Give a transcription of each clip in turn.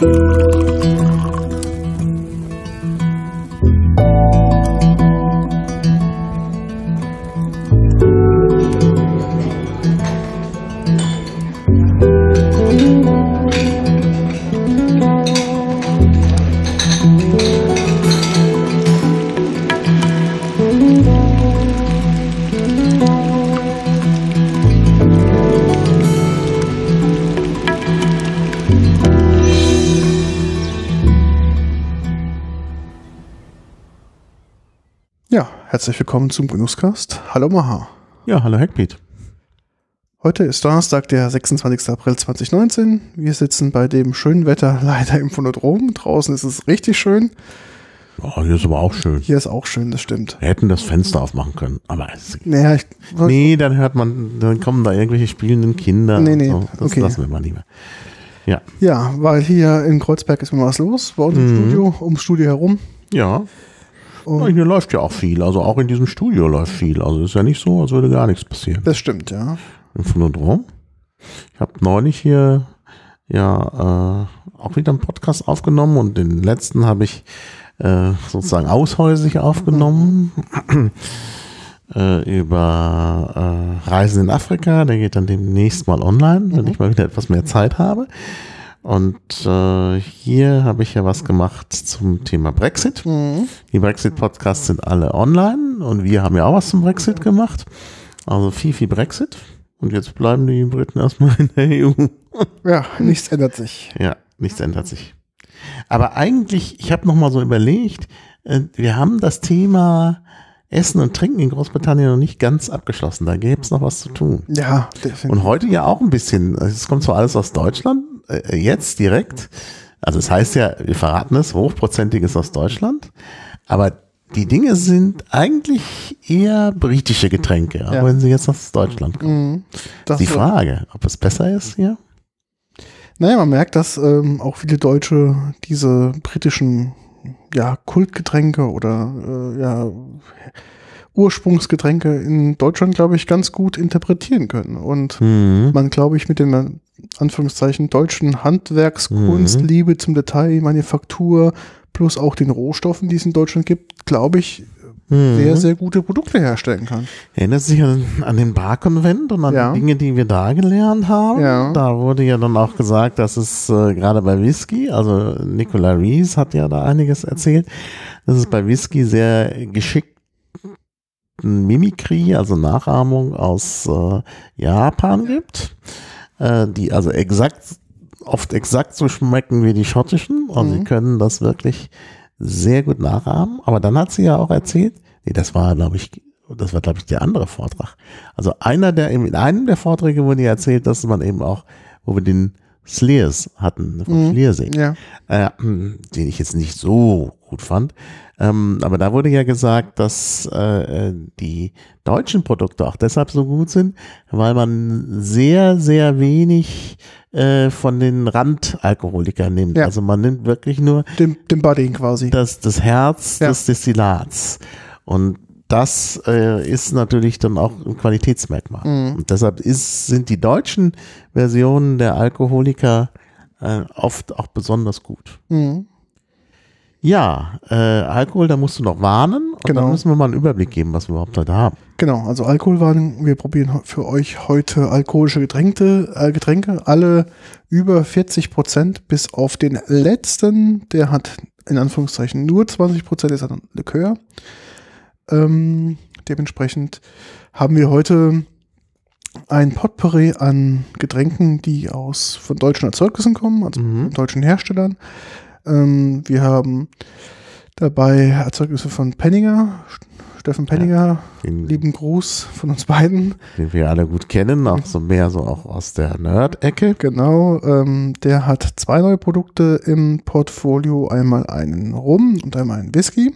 Ja, herzlich willkommen zum Genusscast. Hallo Maha. Ja, hallo Hackbeat. Heute ist Donnerstag, der 26. April 2019. Wir sitzen bei dem schönen Wetter leider im Phonodrom. Draußen ist es richtig schön. Oh, hier ist aber auch schön. Hier ist auch schön, das stimmt. Wir hätten das Fenster aufmachen können, aber es Naja, ich, Nee, dann hört man, dann kommen da irgendwelche spielenden Kinder. Nee, nee, so. Das okay. lassen wir mal lieber. Ja. ja, weil hier in Kreuzberg ist immer was los, bei uns im Mhm. Studio, ums Studio herum. Ja. Und Hier läuft ja auch viel. Also auch in diesem Studio läuft viel. Also ist ja nicht so, als würde gar nichts passieren. das stimmt, ja. Im Phonodrom. Ich habe neulich hier ja äh, auch wieder einen Podcast aufgenommen und den letzten habe ich äh, sozusagen aushäusig aufgenommen äh, über äh, Reisen in Afrika. Der geht dann demnächst mal online, wenn ich mal wieder etwas mehr Zeit habe. Und äh, hier habe ich ja was gemacht zum Thema Brexit. Mhm. Die Brexit-Podcasts sind alle online und wir haben ja auch was zum Brexit gemacht. Also viel, viel Brexit. Und jetzt bleiben die Briten erstmal in der EU. Ja, nichts ändert sich. Ja, nichts ändert sich. Aber eigentlich, ich habe noch mal so überlegt, äh, wir haben das Thema Essen und Trinken in Großbritannien noch nicht ganz abgeschlossen. Da gäbe es noch was zu tun. Ja, definitiv. Und heute ja auch ein bisschen. Es kommt zwar alles aus Deutschland, äh, jetzt direkt. Also es heißt ja, wir verraten es, hochprozentiges aus Deutschland. Aber die Dinge sind eigentlich eher britische Getränke, Ja. wenn sie jetzt aus Deutschland kommen. Mhm. Das Die Frage, ob es besser ist hier? Naja, man merkt, dass ähm, auch viele Deutsche diese britischen ja, Kultgetränke oder äh, ja, Ursprungsgetränke in Deutschland, glaube ich, ganz gut interpretieren können. Und Mhm. man, glaube ich, mit den Anführungszeichen deutschen Handwerkskunst, Mhm. Liebe zum Detail, Manufaktur, plus auch den Rohstoffen, die es in Deutschland gibt, glaube ich, Mhm. sehr, sehr gute Produkte herstellen kann. Erinnert sich an, an den Barkonvent und an Ja. die Dinge, die wir da gelernt haben. Ja. Da wurde ja dann auch gesagt, dass es äh, gerade bei Whisky, also Nicola Rees hat ja da einiges erzählt, dass es bei Whisky sehr geschickten Mimikry, also Nachahmung aus äh, Japan gibt, äh, die also exakt, oft exakt so schmecken wie die schottischen. Sie Mhm. können das wirklich sehr gut nachahmen. Aber dann hat sie ja auch erzählt, nee, das war, glaube ich, das war, glaube ich, der andere Vortrag. Also einer der, in einem der Vorträge wurde ja erzählt, dass man eben auch, wo wir den Slears hatten, vom Mhm. Schliersee, Ja. äh, den ich jetzt nicht so gut fand. Ähm, aber da wurde ja gesagt, dass äh, die deutschen Produkte auch deshalb so gut sind, weil man sehr, sehr wenig äh, von den Randalkoholikern nimmt. Ja. Also man nimmt wirklich nur Dem, dem Budding quasi. das, das Herz Ja. des Destillats. Und das äh, ist natürlich dann auch ein Qualitätsmerkmal. Mhm. Und deshalb ist, sind die deutschen Versionen der Alkoholiker äh, oft auch besonders gut. Mhm. Ja, äh, Alkohol, da musst du noch warnen. Und Genau. dann müssen wir mal einen Überblick geben, was wir überhaupt heute haben. Genau, also Alkoholwarnung. Wir probieren für euch heute alkoholische Getränke, äh, Getränke, alle über 40 Prozent, bis auf den letzten, der hat in Anführungszeichen nur 20 Prozent, ist ein Likör. Ähm, dementsprechend haben wir heute ein Potpourri an Getränken, die aus von deutschen Erzeugnissen kommen, also Mhm. von deutschen Herstellern. Ähm, wir haben dabei Erzeugnisse von Penninger, Steffen Penninger, Den, lieben Gruß von uns beiden. den wir alle gut kennen, auch so mehr so auch aus der Nerd-Ecke. Genau, ähm, der hat zwei neue Produkte im Portfolio, einmal einen Rum und einmal einen Whisky.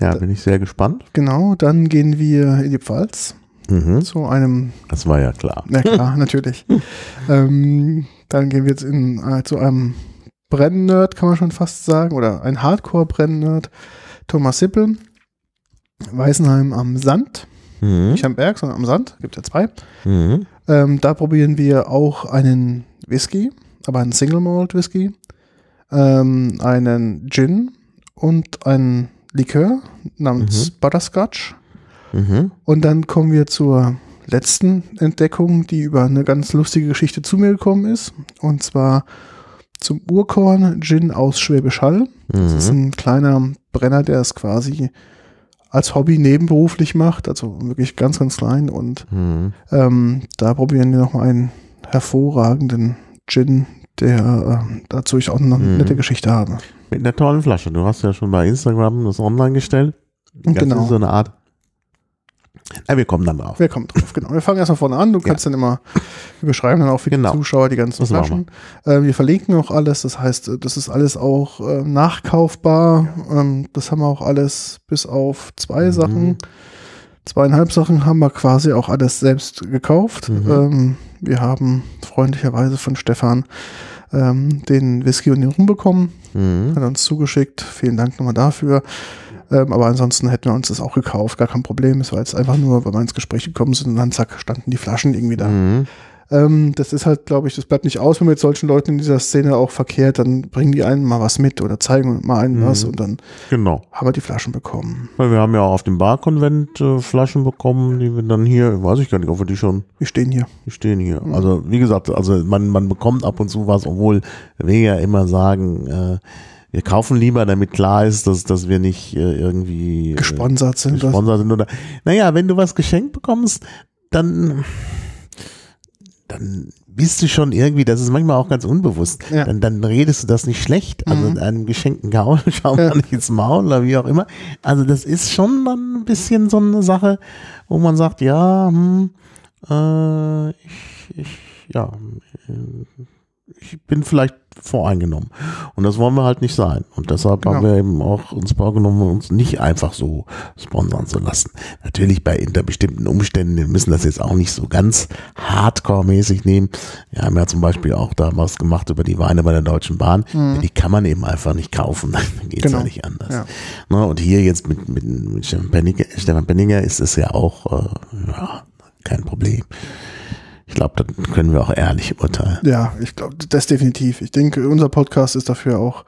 Ja, bin ich sehr gespannt. Genau, dann gehen wir in die Pfalz Mhm. zu einem, Das war ja klar. na klar, natürlich. Ähm, dann gehen wir jetzt in, äh, zu einem Brennnerd, kann man schon fast sagen, oder ein Hardcore-Brennnerd, Thomas Sippel, Weißenheim am Sand, Mhm. nicht am Berg, sondern am Sand, gibt ja zwei. Mhm. Ähm, da probieren wir auch einen Whisky, aber einen Single Malt Whisky, ähm, einen Gin und einen Likör namens Butterscotch. Mhm. Und dann kommen wir zur letzten Entdeckung, die über eine ganz lustige Geschichte zu mir gekommen ist. Und zwar zum Urkorn Gin aus Schwäbisch Hall. Das ist Mhm. ein kleiner Brenner, der es quasi als Hobby nebenberuflich macht, also wirklich ganz, ganz klein. Und Mhm. ähm, da probieren wir noch mal einen hervorragenden Gin, der äh, dazu ich auch noch eine Mhm. nette Geschichte habe. Mit einer tollen Flasche. Du hast ja schon bei Instagram das online gestellt. Das Genau. ist so eine Art. Ja, wir kommen dann drauf. Wer kommt drauf? Genau. Wir fangen erstmal vorne an. Du kannst dann immer, wir beschreiben dann auch für Genau. die Zuschauer die ganzen Das Flaschen. Äh, wir verlinken auch alles. Das heißt, das ist alles auch äh, nachkaufbar. Ähm, das haben wir auch alles bis auf zwei Mhm. Sachen. Zweieinhalb Sachen haben wir quasi auch alles selbst gekauft. Mhm. Ähm, wir haben freundlicherweise von Stefan ähm, den Whisky und den Rum bekommen. Mhm. Hat er uns zugeschickt. Vielen Dank nochmal dafür. Ähm, aber ansonsten hätten wir uns das auch gekauft. Gar kein Problem. Es war jetzt einfach nur, weil wir ins Gespräch gekommen sind und dann zack, standen die Flaschen irgendwie da. Mhm. Ähm, das ist halt, glaube ich, das bleibt nicht aus, wenn man mit solchen Leuten in dieser Szene auch verkehrt, dann bringen die einen mal was mit oder zeigen mal einen Mhm. was und dann Genau. haben wir die Flaschen bekommen. Weil wir haben ja auch auf dem Barkonvent äh, Flaschen bekommen, die wir dann hier, weiß ich gar nicht, ob wir die schon, Wir stehen hier. die stehen hier. Mhm. Also wie gesagt, also man, man bekommt ab und zu was, obwohl wir ja immer sagen, äh, wir kaufen lieber, damit klar ist, dass, dass wir nicht äh, irgendwie äh, Gesponsert sind. Gesponsert sind oder naja, wenn du was geschenkt bekommst, dann dann bist du schon irgendwie, das ist manchmal auch ganz unbewusst, Ja. dann, dann redest du das nicht schlecht, also Mhm. einem geschenkten Gaul schau mal Ja. nicht ins Maul oder wie auch immer. Also das ist schon dann ein bisschen so eine Sache, wo man sagt, ja, hm, äh, ich, ich, ja, äh, ich bin vielleicht voreingenommen. Und das wollen wir halt nicht sein. Und deshalb haben Genau. wir eben auch uns vorgenommen, uns nicht einfach so sponsern zu lassen. Natürlich bei unter bestimmten Umständen, wir müssen das jetzt auch nicht so ganz hardcore-mäßig nehmen. Wir haben ja zum Beispiel auch da was gemacht über die Weine bei der Deutschen Bahn. Die kann man eben einfach nicht kaufen. Dann geht's Genau. ja nicht anders. Ja. Ne, und hier jetzt mit, mit, mit Stefan, Penninger, Stefan Penninger ist es ja auch äh, ja, kein Problem. Ich glaube, da können wir auch ehrlich urteilen. Ja, ich glaube, das definitiv. Ich denke, unser Podcast ist dafür auch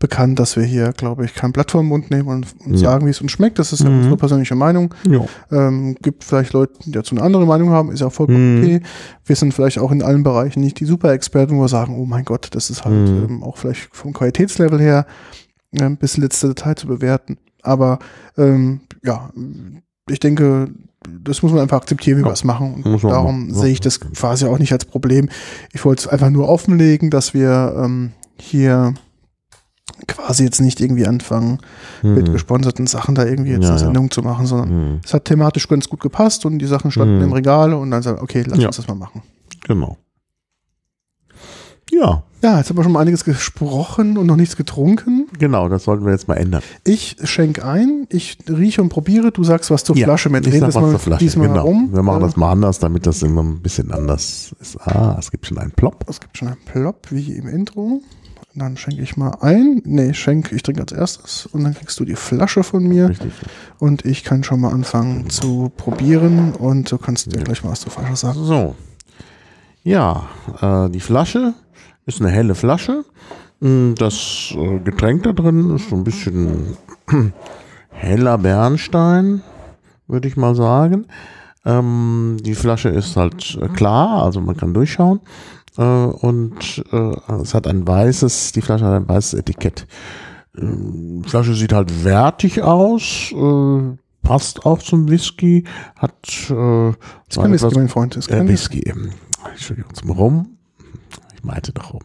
bekannt, dass wir hier, glaube ich, kein Blatt vor den Mund nehmen und, und Ja. sagen, wie es uns schmeckt. Das ist ja Mhm. unsere persönliche Meinung. Ja. Ähm, gibt vielleicht Leute, die dazu eine andere Meinung haben, ist ja vollkommen Mhm. okay. Wir sind vielleicht auch in allen Bereichen nicht die Super-Experten, wo wir sagen, oh mein Gott, das ist halt Mhm. ähm, auch vielleicht vom Qualitätslevel her ähm, bis letzte Detail zu bewerten. Aber ähm, ja, ich denke, das muss man einfach akzeptieren, wie Ja, wir es machen. Und darum machen. sehe ich das quasi auch nicht als Problem. Ich wollte es einfach nur offenlegen, dass wir ähm, hier quasi jetzt nicht irgendwie anfangen, mit Mhm. gesponserten Sachen da irgendwie jetzt Ja, eine ja. Sendung zu machen, sondern Mhm. es hat thematisch ganz gut gepasst und die Sachen standen Mhm. im Regal und dann sagen, okay, lass Ja. uns das mal machen. Genau. Ja, Ja, jetzt haben wir schon mal einiges gesprochen und noch nichts getrunken. genau, das sollten wir jetzt mal ändern. Ich schenke ein, ich rieche und probiere, du sagst was zur Ja, Flasche mit. Ich sag was zur Flasche, diesmal genau. herum. Wir machen das mal anders, damit das immer ein bisschen anders ist. Ah, es gibt schon einen Plop. Es gibt schon einen Plop, wie im Intro. Dann schenke ich mal ein. Nee, schenk, ich trinke als erstes und dann kriegst du die Flasche von mir Richtig. und ich kann schon mal anfangen zu probieren und du kannst dir gleich mal was zur Flasche sagen. So. Ja, äh, die Flasche ist eine helle Flasche. Mm, Das äh, Getränk da drin ist so ein bisschen heller Bernstein, würde ich mal sagen. Ähm, die Flasche ist halt äh, klar, also man kann durchschauen. Äh, und äh, es hat ein weißes, die Flasche hat ein weißes Etikett. Ähm, Die Flasche sieht halt wertig aus, äh, passt auch zum Whisky, hat äh, Ist kein Whisky, mein Freund. Ist äh, kein Whisky. ähm, Entschuldigung, zum Rum. Meinte doch Rum.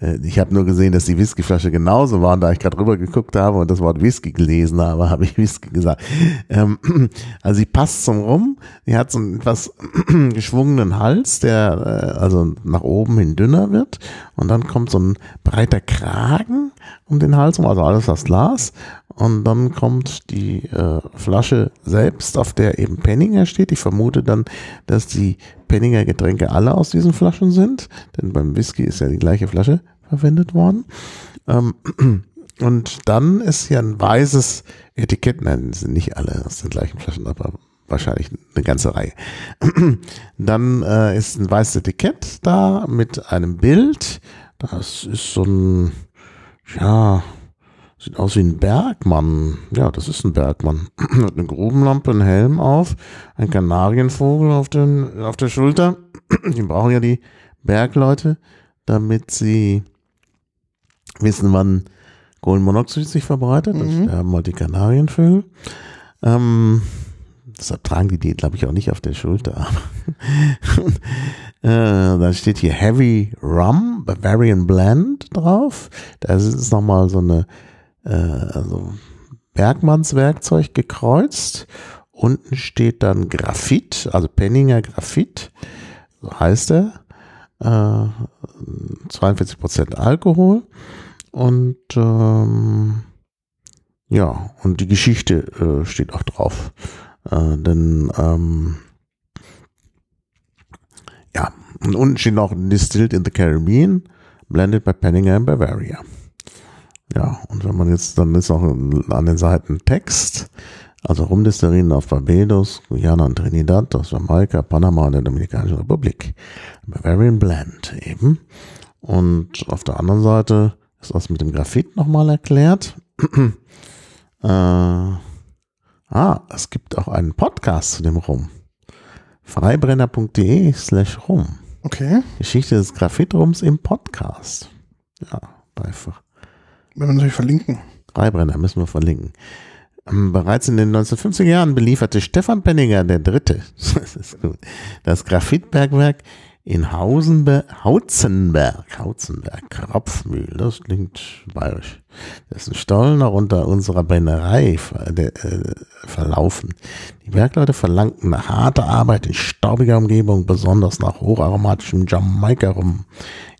Äh, Ich habe nur gesehen, dass die Whiskyflasche genauso war und da ich gerade rüber geguckt habe und das Wort Whisky gelesen habe, habe ich Whisky gesagt. Ähm, also sie passt zum Rum. Die hat so einen etwas geschwungenen Hals, der äh, also nach oben hin dünner wird und dann kommt so ein breiter Kragen um den Hals rum, also alles aus Glas und dann kommt die äh, Flasche selbst, auf der eben Penninger steht. Ich vermute dann, dass die Penninger Getränke alle aus diesen Flaschen sind, denn beim Whisky ist ja die gleiche Flasche verwendet worden. Ähm, und dann ist hier ein weißes Etikett, nein, sind nicht alle aus den gleichen Flaschen, aber wahrscheinlich eine ganze Reihe. Dann äh, ist ein weißes Etikett da mit einem Bild Das ist so ein, ja, sieht aus wie ein Bergmann. Ja, das ist ein Bergmann. Hat eine Grubenlampe, einen Helm auf, ein Kanarienvogel auf, den, auf der Schulter. Die brauchen ja die Bergleute, damit sie wissen, wann Kohlenmonoxid sich verbreitet. Das Mhm. sterben halt die Kanarienvögel. Ähm, deshalb tragen die die, glaube ich, auch nicht auf der Schulter. äh, dann steht hier Heavy Rum, Bavarian Blend drauf. Das ist nochmal so eine äh, also Bergmannswerkzeug gekreuzt. Unten steht dann Graphit, also Penninger Graphit, so heißt er. Äh, 42% Alkohol. Und ähm, ja, und die Geschichte äh, steht auch drauf. Äh, denn ähm, ja, und unten steht noch Distilled in the Caribbean, blended by Penninger in Bavaria. Ja, und wenn man jetzt, dann ist noch an den Seiten Text, also Rumdestillerien auf Barbados, Guyana und Trinidad, aus Jamaika, Panama und der Dominikanischen Republik. Bavarian Blend eben. Und auf der anderen Seite ist das mit dem Graphit nochmal erklärt. äh, ah, es gibt auch einen Podcast zu dem Rum. Freibrenner.de slash rum. Okay. Geschichte des Graphitrums im Podcast. Ja, einfach. Wenn wir natürlich verlinken. Freibrenner müssen wir verlinken. Ähm, Bereits in den 1950er Jahren belieferte Stefan Penninger der Dritte, das Graphitbergwerk in Hausenberg, Hauzenberg, Hauzenberg, Kropfmühl, das klingt bayerisch. Dessen Stollen auch unter unserer Brennerei ver, de, äh, verlaufen. Die Bergleute verlangten nach harter Arbeit in staubiger Umgebung, besonders nach hocharomatischem Jamaika rum.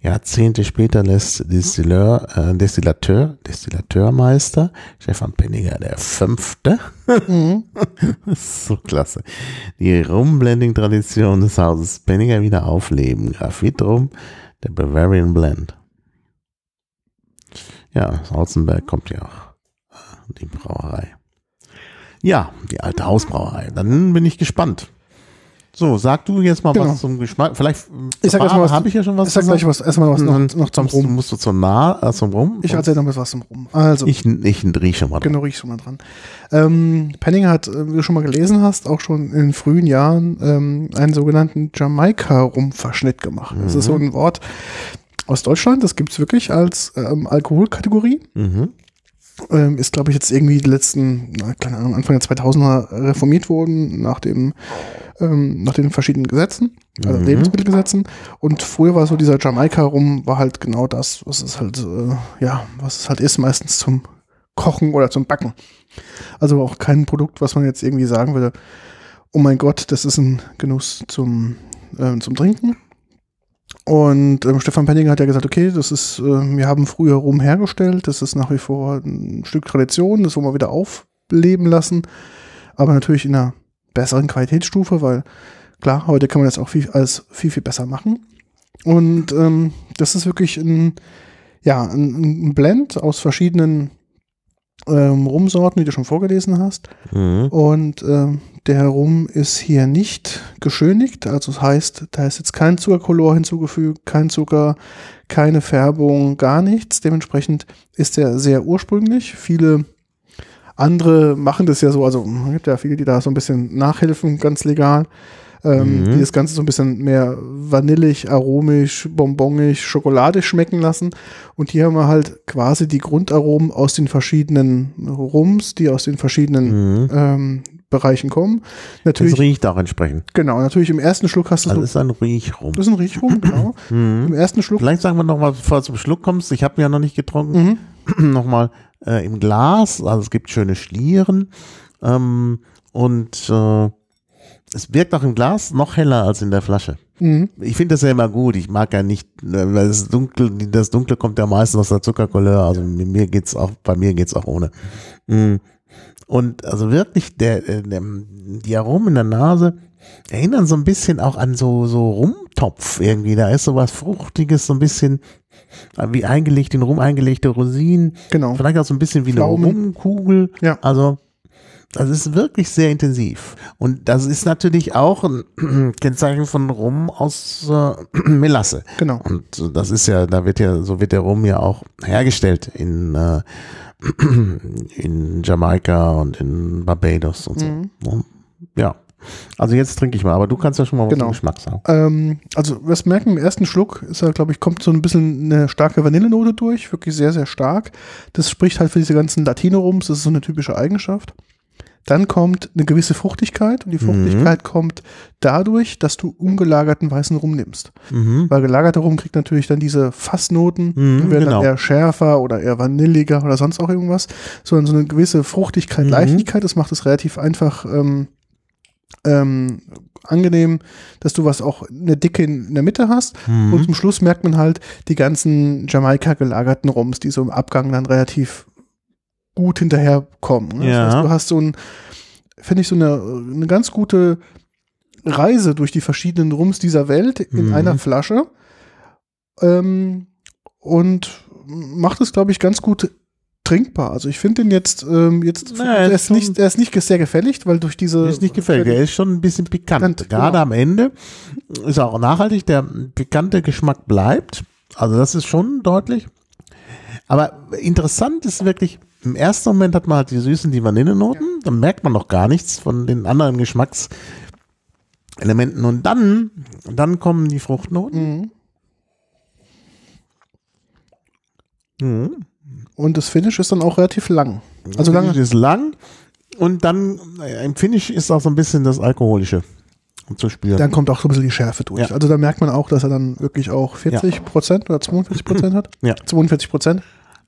Jahrzehnte später lässt Distilleur, äh, Destillateur, Destillateurmeister Stefan Penninger der Fünfte Mhm. so klasse. Die Rumblending-Tradition des Hauses Penninger wieder aufleben. Graphit rum, der Bavarian Blend. Ja, aus Hausenberg kommt ja auch äh, die Brauerei. Ja, die alte Hausbrauerei. Dann bin ich gespannt. So, sag du jetzt mal Genau. was zum Geschmack. Vielleicht Ich sag was- habe ich ja schon was Ich sag gleich was, erstmal was noch, noch zum Rum. Musst du zu nah äh, zum Rum? Ich erzähle noch was zum Rum. Also, ich, ich riech schon mal. dran. genau, riech schon mal dran. Ähm, Penninger hat, äh, wie du schon mal gelesen hast, auch schon in den frühen Jahren ähm, einen sogenannten Jamaika-Rum-Verschnitt gemacht. Das ist so ein Wort aus Deutschland, das gibt's wirklich als ähm, Alkoholkategorie. Mhm. Ähm, ist, glaube ich, jetzt irgendwie die letzten, na, keine Ahnung, Anfang der 2000er reformiert worden nach dem, ähm, nach den verschiedenen Gesetzen, also Mhm. Lebensmittelgesetzen. Und früher war so dieser Jamaika rum, war halt genau das, was es halt, äh, ja, was es halt ist, meistens zum Kochen oder zum Backen. Also auch kein Produkt, was man jetzt irgendwie sagen würde, oh mein Gott, das ist ein Genuss zum, ähm, zum Trinken. Und ähm, Stefan Penninger hat ja gesagt, okay, das ist, äh, wir haben früher Rum hergestellt, das ist nach wie vor ein Stück Tradition, das wollen wir wieder aufleben lassen, aber natürlich in einer besseren Qualitätsstufe, weil klar, heute kann man das auch viel, alles viel, viel besser machen. Und ähm, das ist wirklich ein, ja, ein, ein Blend aus verschiedenen ähm, Rumsorten, die du schon vorgelesen hast. Mhm. Und ähm, der Rum ist hier nicht geschönigt, also das heißt, da ist jetzt kein Zuckerkolor hinzugefügt, kein Zucker, keine Färbung, gar nichts. Dementsprechend ist er sehr ursprünglich. Viele andere machen das ja so, also es gibt ja viele, die da so ein bisschen nachhelfen, ganz legal. Ähm, Mhm. Die das Ganze so ein bisschen mehr vanillig, aromisch, bonbongig, schokoladig schmecken lassen. Und hier haben wir halt quasi die Grundaromen aus den verschiedenen Rums, die aus den verschiedenen Mhm. ähm, Bereichen kommen. Das Natürlich, riecht auch entsprechend. genau, natürlich im ersten Schluck hast du Also so, ist ein Riechrum. das ist ein Riechrum, genau. Mhm. Im ersten Schluck, Vielleicht sagen wir noch mal, bevor du zum Schluck kommst, ich habe ja noch nicht getrunken, mhm. noch mal äh, im Glas, also es gibt schöne Schlieren ähm, und äh, es wirkt auch im Glas noch heller als in der Flasche. Mhm. Ich finde das ja immer gut. Ich mag ja nicht, äh, weil das Dunkle, das Dunkle kommt ja meistens aus der Zuckercouleur. Also mir geht's auch, bei mir geht's auch ohne. Mm. Und also wirklich, der, äh, der, die Aromen in der Nase erinnern so ein bisschen auch an so, so Rumtopf irgendwie. Da ist so was Fruchtiges, so ein bisschen äh, wie eingelegt, in Rum eingelegte Rosinen. genau. Vielleicht auch so ein bisschen wie eine Pflaumen. Rumkugel. Ja. Also Das ist wirklich sehr intensiv. Und das ist natürlich auch ein Kennzeichen von Rum aus äh, Melasse. Genau. Und das ist ja, da wird ja, so wird der Rum ja auch hergestellt in, äh, in Jamaika und in Barbados und so. Mhm. Ja. Also jetzt trinke ich mal, aber du kannst ja schon mal was Genau. zum Geschmack sagen. Ähm, also, was merken im ersten Schluck, ist ja, glaube ich, kommt so ein bisschen eine starke Vanillenote durch, wirklich sehr, sehr stark. Das spricht halt für diese ganzen Latino-Rums, das ist so eine typische Eigenschaft. Dann kommt eine gewisse Fruchtigkeit und die Fruchtigkeit kommt dadurch, dass du ungelagerten weißen Rum nimmst. Mhm. Weil gelagerter Rum kriegt natürlich dann diese Fassnoten, Mhm, die werden genau. dann eher schärfer oder eher vanilliger oder sonst auch irgendwas, sondern so eine gewisse Fruchtigkeit, Mhm. Leichtigkeit, das macht es relativ einfach ähm, ähm, angenehm, dass du was auch eine Dicke in, in der Mitte hast Mhm. und zum Schluss merkt man halt die ganzen Jamaika gelagerten Rums, die so im Abgang dann relativ gut hinterherkommen. Ne? Ja. Das heißt, du hast so ein, finde ich, so eine, eine ganz gute Reise durch die verschiedenen Rums dieser Welt in Mhm. einer Flasche ähm, und macht es, glaube ich, ganz gut trinkbar. Also ich finde den jetzt, ähm, jetzt Na, er er, ist nicht, er ist nicht sehr gefällig, weil durch diese Mir ist nicht gefällt. Der ist schon ein bisschen pikant. Pikant, Gerade genau. am Ende ist er auch nachhaltig. Der pikante Geschmack bleibt. Also das ist schon deutlich. Aber interessant ist wirklich, im ersten Moment hat man halt die süßen, die Vanillenoten. Dann merkt man noch gar nichts von den anderen Geschmackselementen. Und dann, dann kommen die Fruchtnoten. Mhm. Mhm. Und das Finish ist dann auch relativ lang. Also Finish lange. ist lang. Und dann äh, im Finish ist auch so ein bisschen das Alkoholische zu spüren. Dann kommt auch so ein bisschen die Schärfe durch. Ja. Also da merkt man auch, dass er dann wirklich auch 40 Prozent oder 42 Prozent hat. Ja. 42 Prozent.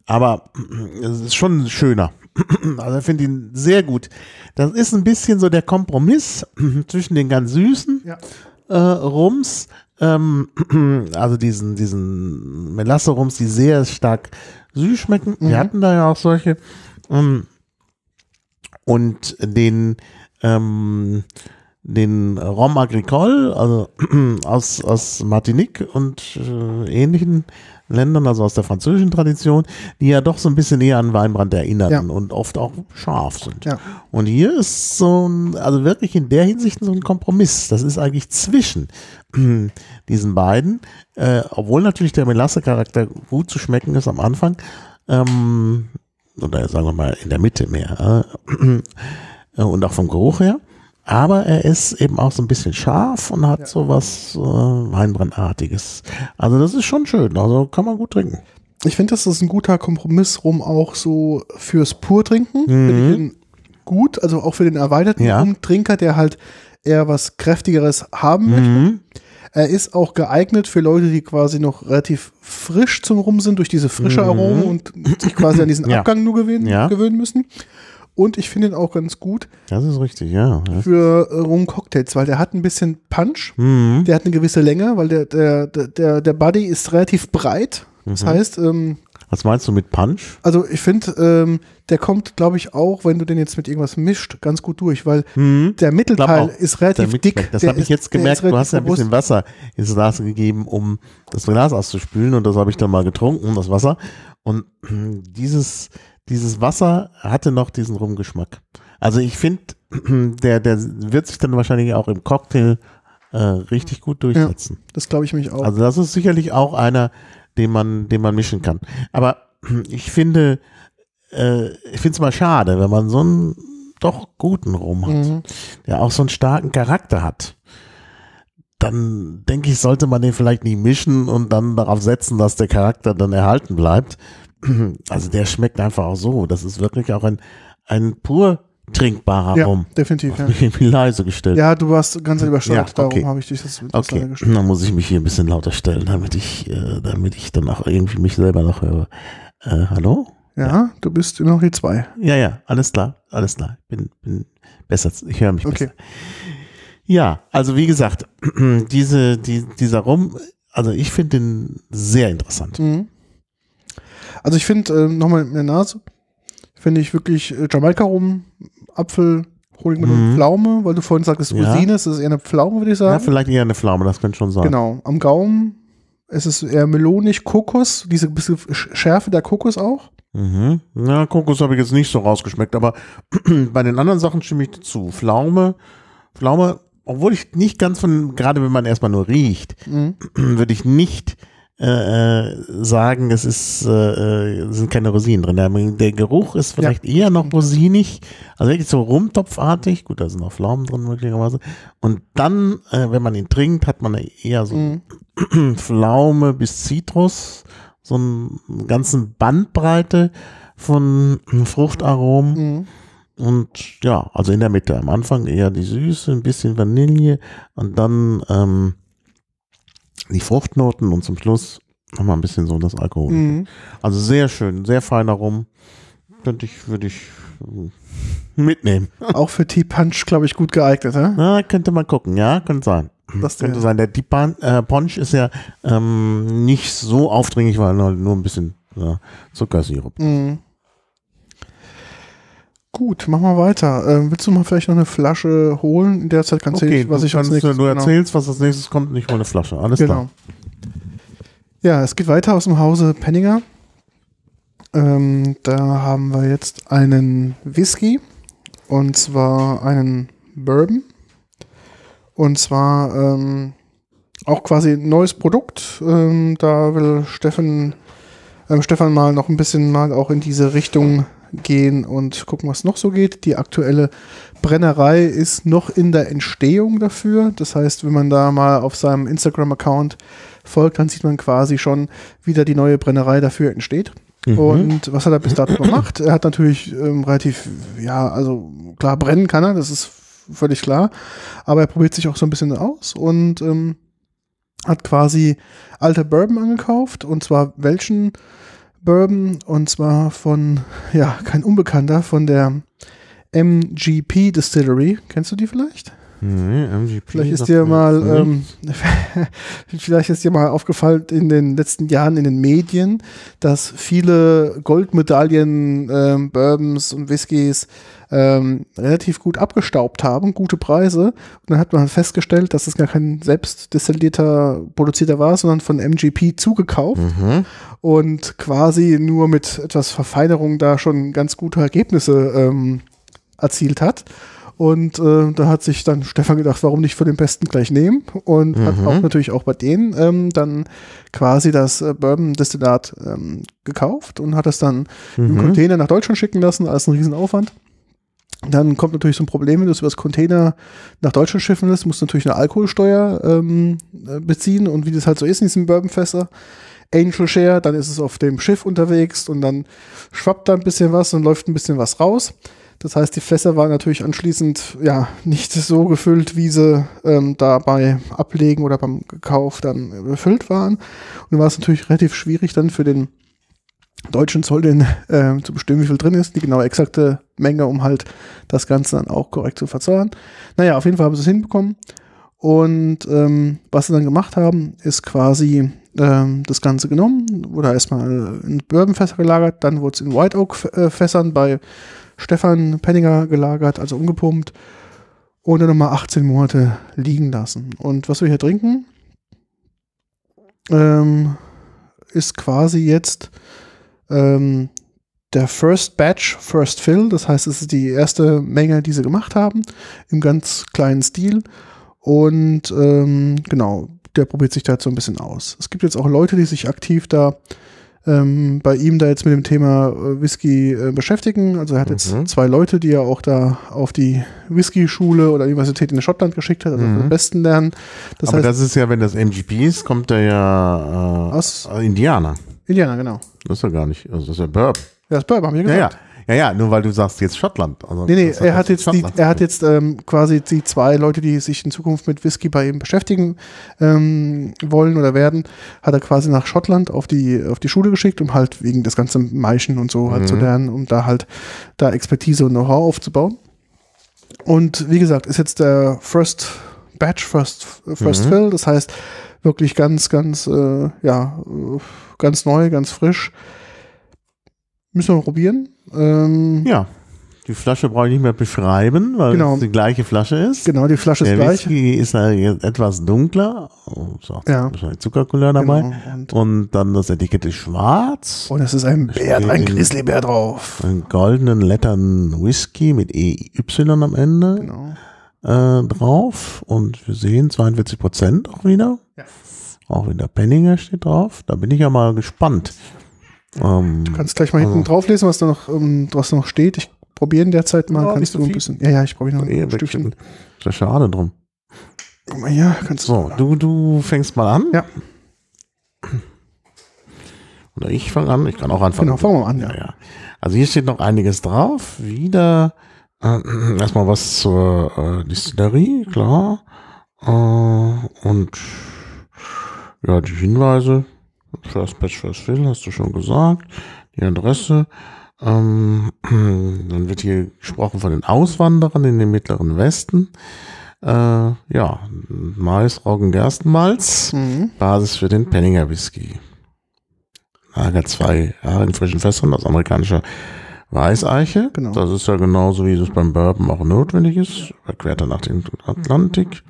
Aber es ist schon schöner. Also ich finde ihn sehr gut. Das ist ein bisschen so der Kompromiss zwischen den ganz süßen Ja. äh, Rums, ähm, also diesen, diesen Melasse-Rums, die sehr stark süß schmecken. Mhm. Wir hatten da ja auch solche. Ähm, und den, ähm, den Rom Agricole, also aus, aus Martinique und äh, ähnlichen Ländern, also aus der französischen Tradition, die ja doch so ein bisschen eher an Weinbrand erinnern Ja. und oft auch scharf sind. Ja. Und hier ist so ein, also wirklich in der Hinsicht so ein Kompromiss. Das ist eigentlich zwischen diesen beiden, äh, obwohl natürlich der Melasse-Charakter gut zu schmecken ist am Anfang, ähm, oder sagen wir mal in der Mitte mehr, äh, und auch vom Geruch her. Aber er ist eben auch so ein bisschen scharf und hat Ja. so was äh, Weinbrandartiges. Also das ist schon schön. Also kann man gut trinken. Ich finde, das ist ein guter Kompromiss rum auch so fürs Purtrinken. Mhm. Finde ich ihn gut. Also auch für den erweiterten Ja. Rumtrinker, der halt eher was Kräftigeres haben möchte. Mhm. Er ist auch geeignet für Leute, die quasi noch relativ frisch zum Rum sind, durch diese frische Mhm. Aromen und sich quasi an diesen Ja. Abgang nur gewöhnen, Ja. gewöhnen müssen. Und ich finde ihn auch ganz gut Das ist richtig, ja. für äh, Rum-Cocktails, weil der hat ein bisschen Punch. Mhm. Der hat eine gewisse Länge, weil der, der, der- der, der Body ist relativ breit. Das Mhm. heißt, ähm, Was meinst du mit Punch? also ich finde, ähm, der kommt, glaube ich, auch, wenn du den jetzt mit irgendwas mischt, ganz gut durch, weil Mhm. der Mittelteil ist Der relativ mitschmeckt. dick. Das Der habe ich jetzt der gemerkt. Du hast ja ein bisschen Wasser ins Glas gegeben, um das Glas auszuspülen und das habe ich dann mal getrunken, das Wasser. Und dieses, dieses Wasser hatte noch diesen Rumgeschmack. Also ich finde, der, der wird sich dann wahrscheinlich auch im Cocktail äh, richtig gut durchsetzen. Das glaube ich mich auch. Also das ist sicherlich auch einer, den man, den man mischen kann. Aber ich finde, äh, ich finde es mal schade, wenn man so einen doch guten Rum hat, Mhm. der auch so einen starken Charakter hat. Dann denke ich, sollte man den vielleicht nicht mischen und dann darauf setzen, dass der Charakter dann erhalten bleibt. Also der schmeckt einfach auch so. Das ist wirklich auch ein, ein pur trinkbarer ja, Rum. definitiv. Ja. Mich irgendwie leise gestellt. ja, du warst ganz übersteuert, Ja, okay. darum habe ich dich das, das Okay, gestellt. dann muss ich mich hier ein bisschen lauter stellen, damit ich, äh, damit ich dann auch irgendwie mich selber noch höre. Äh, hallo? Ja, du bist noch die zwei. Ja, ja, alles klar, alles klar. Bin, bin besser, ich höre mich Okay. besser. Ja, also wie gesagt, diese, die, dieser Rum, also ich finde den sehr interessant. Mhm. Also ich finde, äh, nochmal in der Nase, finde ich wirklich äh, Jamaika rum, Apfel, Honigmelone, Mhm. Pflaume, weil du vorhin sagtest Ja. Rosine, ist eher eine Pflaume, würde ich Ja, sagen. vielleicht eher eine Pflaume, das könnte schon sein. genau. Am Gaumen ist es eher melonig, Kokos, diese bisschen Sch- Schärfe der Kokos auch. Mhm. Na, Kokos habe ich jetzt nicht so rausgeschmeckt, aber bei den anderen Sachen stimme ich dazu. Pflaume, Pflaume, obwohl ich nicht ganz von, gerade wenn man erstmal nur riecht, Mhm. würde ich nicht äh, äh, sagen, es ist, äh, äh, sind keine Rosinen drin. Der, der Geruch ist vielleicht eher noch rosinig, also wirklich so rumtopfartig. Gut, da sind auch Pflaumen drin möglicherweise. Und dann, äh, wenn man ihn trinkt, hat man eher so Mhm. Pflaume bis Zitrus, so einen ganzen Bandbreite von Fruchtaromen. Mhm. Und ja, also in der Mitte. Am Anfang eher die Süße, ein bisschen Vanille und dann ähm, die Fruchtnoten und zum Schluss nochmal ein bisschen so das Alkohol. Mhm. Also sehr schön, sehr feiner Rum. Könnte ich, würde ich äh, mitnehmen. Auch für Tea Punch, glaube ich, gut geeignet, ne? Na, könnte man gucken, ja, könnte sein. Das könnte der- sein. Der Deep Pun- äh, Punch ist ja ähm, nicht so aufdringlich, weil nur, nur ein bisschen ja, Zuckersirup. Mhm. Gut, machen wir weiter. Ähm, willst du mal vielleicht noch eine Flasche holen? In der Zeit kannst Okay, du, was du, ich als nächstes du genau. erzählst, was als nächstes kommt und ich hole eine Flasche. Alles Genau. klar. Ja, es geht weiter aus dem Hause Penninger. Ähm, da haben wir jetzt einen Whisky und zwar einen Bourbon. Und zwar ähm, auch quasi ein neues Produkt. Ähm, da will Steffen, ähm, Stefan mal noch ein bisschen mal auch in diese Richtung gehen und gucken, was noch so geht. Die aktuelle Brennerei ist noch in der Entstehung dafür. Das heißt, wenn man da mal auf seinem Instagram-Account folgt, dann sieht man quasi schon, wie da die neue Brennerei dafür entsteht. Mhm. Und was hat er bis dato gemacht? Er hat natürlich ähm, relativ, ja, also klar, brennen kann er, das ist völlig klar. Aber er probiert sich auch so ein bisschen aus und ähm, hat quasi alte Bourbon angekauft. Und zwar welchen Bourbon? Und zwar von, ja, kein Unbekannter, von der MGP Distillery. Kennst du die vielleicht? Nee, Vielleicht ist dir mal, ähm, vielleicht ist dir mal aufgefallen in den letzten Jahren in den Medien, dass viele Goldmedaillen, ähm, Bourbons und Whiskys ähm, relativ gut abgestaubt haben, gute Preise. Und dann hat man festgestellt, dass es gar kein selbst destillierter, produzierter war, sondern von MGP zugekauft Mhm. und quasi nur mit etwas Verfeinerung da schon ganz gute Ergebnisse ähm, erzielt hat. Und äh, da hat sich dann Stefan gedacht, warum nicht für den Besten gleich nehmen? Und hat Mhm. auch natürlich auch bei denen ähm, dann quasi das äh, Bourbon-Destillat ähm, gekauft und hat es dann im Mhm. Container nach Deutschland schicken lassen, als ein Riesenaufwand. Dann kommt natürlich so ein Problem, wenn du es über das Container nach Deutschland schiffen lässt, musst du natürlich eine Alkoholsteuer ähm, äh, beziehen und wie das halt so ist in diesen Bourbonfässer. Angel Share, dann ist es auf dem Schiff unterwegs und dann schwappt da ein bisschen was und läuft ein bisschen was raus. Das heißt, die Fässer waren natürlich anschließend ja nicht so gefüllt, wie sie ähm, da bei Ablegen oder beim Kauf dann befüllt waren. Und war es natürlich relativ schwierig dann für den deutschen Zoll den, äh, zu bestimmen, wie viel drin ist, die genaue exakte Menge, um halt das Ganze dann auch korrekt zu verzahlen. Naja, auf jeden Fall haben sie es hinbekommen. Und ähm, was sie dann gemacht haben, ist quasi ähm, das Ganze genommen, wurde erstmal in Bourbonfässer gelagert, dann wurde es in White Oak äh, Fässern bei Stefan Penninger gelagert, also umgepumpt und dann nochmal 18 Monate liegen lassen. Und was wir hier trinken, ähm, ist quasi jetzt ähm, der First Batch, First Fill. Das heißt, es ist die erste Menge, die sie gemacht haben, im ganz kleinen Stil. Und ähm, genau, der probiert sich da so ein bisschen aus. Es gibt jetzt auch Leute, die sich aktiv da ähm, bei ihm da jetzt mit dem Thema äh, Whisky äh, beschäftigen. Also er hat jetzt Mhm. zwei Leute, die er auch da auf die Whisky-Schule oder Universität in Schottland geschickt hat, also Mhm. am besten lernen. Das Aber heißt, das ist ja, wenn das MGP ist, kommt der ja äh, Aus- Indianer. Indianer, genau. Das ist ja gar nicht, also das ist ja Burb. Ja, das Bourbon, haben wir gesagt. ja. Ja, ja, nur weil du sagst jetzt Schottland. Also Nee, nee, er hat jetzt, die, er hat jetzt ähm, quasi die zwei Leute, die sich in Zukunft mit Whisky bei ihm beschäftigen ähm, wollen oder werden, hat er quasi nach Schottland auf die, auf die Schule geschickt, um halt wegen das ganze Maischen und so halt Mhm. zu lernen, um da halt da Expertise und Know-how aufzubauen. Und wie gesagt, ist jetzt der First Batch, First, First Mhm. Fill, das heißt wirklich ganz, ganz, äh, ja, äh, ganz neu, ganz frisch. Müssen wir probieren. Ähm, Ja, Die Flasche brauche ich nicht mehr beschreiben, weil Genau. es die gleiche Flasche ist. Genau, die Flasche ist Der gleich. Whisky ist ja jetzt etwas dunkler. Oh, ist auch Ja. wahrscheinlich Zuckercouleur dabei. Genau, und- Und dann das Etikett ist schwarz. Und es ist ein Bär, ein Grizzlybär drauf. Einen goldenen Lettern Whisky mit EY am Ende Genau. äh, drauf. Und wir sehen 42 Prozent auch wieder. Ja. Auch wieder Penninger steht drauf. Da bin ich ja mal gespannt. Ähm, Du kannst gleich mal hinten Also- drauf lesen, was da noch, ähm, was da noch steht. Ich probiere in der Zeit mal. Nicht kannst so du ein bisschen. Ja, ja, ich probiere noch ein Stückchen. Ist ja schade drum. Guck mal hier, kannst So, du, du fängst mal an. Ja. Oder ich fange an. Ich kann auch anfangen. Genau, fangen wir mal an, ja. Ja, ja. Also hier steht noch einiges drauf. Wieder äh, erstmal was zur äh, Distillerie, klar. Äh, und ja, die Hinweise. First Batch, First Fill, hast du schon gesagt. Die Adresse. Ähm, dann wird hier gesprochen von den Auswanderern in den Mittleren Westen. Äh, ja, Mais, Roggen, Gerstenmalz. Mhm. Basis für den Penninger Whisky. Lager 2 Jahre in frischen Fässern aus amerikanischer Weißeiche. Genau. Das ist ja genauso, wie es beim Bourbon auch notwendig ist. Überquert er nach dem Atlantik.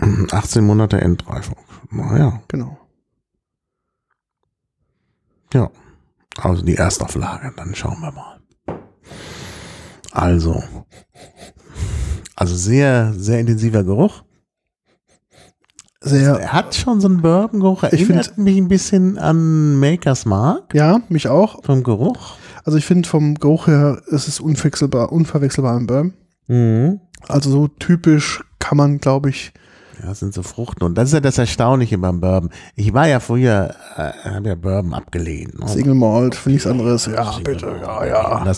18 Monate Endreifung. Naja, Genau. ja. Also die Erstauflage, dann schauen wir mal. Also. Also sehr, sehr intensiver Geruch. Sehr, Er hat schon so einen Bourbon-Geruch. Ich Erinnert mich ein bisschen an Maker's Mark ja, mich auch. vom Geruch. Also ich finde vom Geruch her ist es unverwechselbar, unverwechselbar im Bourbon. Mhm. Also so typisch kann man, glaube ich, Ja, das sind so Fruchten. Und das ist ja das Erstaunliche beim Bourbon. Ich war ja früher, äh, habe ja Bourbon abgelehnt. Ne? Single Malt, für nichts anderes. Ja, bitte, ja, ja.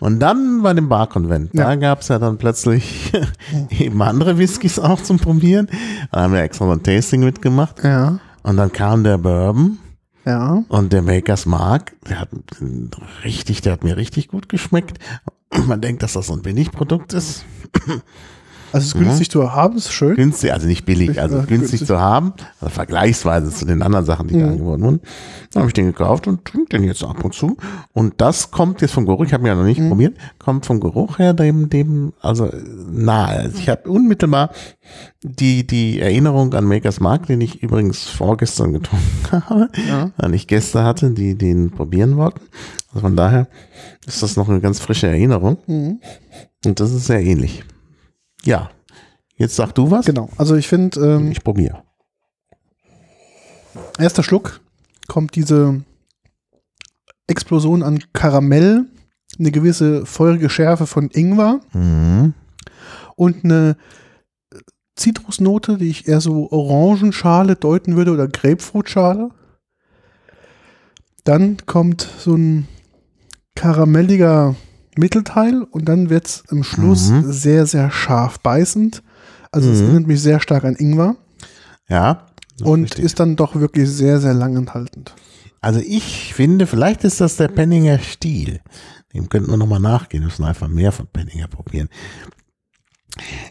Und dann bei dem Barkonvent, da Ja. gab es ja dann plötzlich eben andere Whiskys auch zum Probieren. Da haben wir extra so ein Tasting mitgemacht. Ja, Und dann kam der Bourbon ja. und der Makers Mark, der hat richtig, der hat mir richtig gut geschmeckt. Man denkt, dass das so ein Billigprodukt ist. Also es ist günstig zu haben, ist schön. Günstig, also nicht billig, also Ja, günstig, günstig. zu haben, also vergleichsweise zu den anderen Sachen, die da Mhm. angeboten wurden. Dann habe ich den gekauft und trinke den jetzt ab und zu. Und das kommt jetzt vom Geruch, ich habe ihn ja noch nicht Mhm. probiert, kommt vom Geruch her dem, dem also nahe. Also ich habe unmittelbar die, die Erinnerung an Makers Mark, den ich übrigens vorgestern getrunken habe, Ja. weil ich Gäste hatte, die den probieren wollten. Also von daher ist das noch eine ganz frische Erinnerung. Mhm. Und das ist sehr ähnlich. Ja. Jetzt sag du was. Genau. Also ich finde, ähm, Ich probiere. erster Schluck kommt diese Explosion an Karamell, eine gewisse feurige Schärfe von Ingwer Mhm. und eine Zitrusnote, die ich eher so Orangenschale deuten würde oder Grapefruitschale. Dann kommt so ein karamelliger Mittelteil und dann wird es am Schluss Mhm. sehr, sehr scharf beißend. Also es Mhm. erinnert mich sehr stark an Ingwer Ja. das und richtig. ist dann doch wirklich sehr, sehr lang enthaltend. also ich finde, vielleicht ist das der Penninger Stil. Dem könnten wir nochmal nachgehen, müssen einfach mehr von Penninger probieren.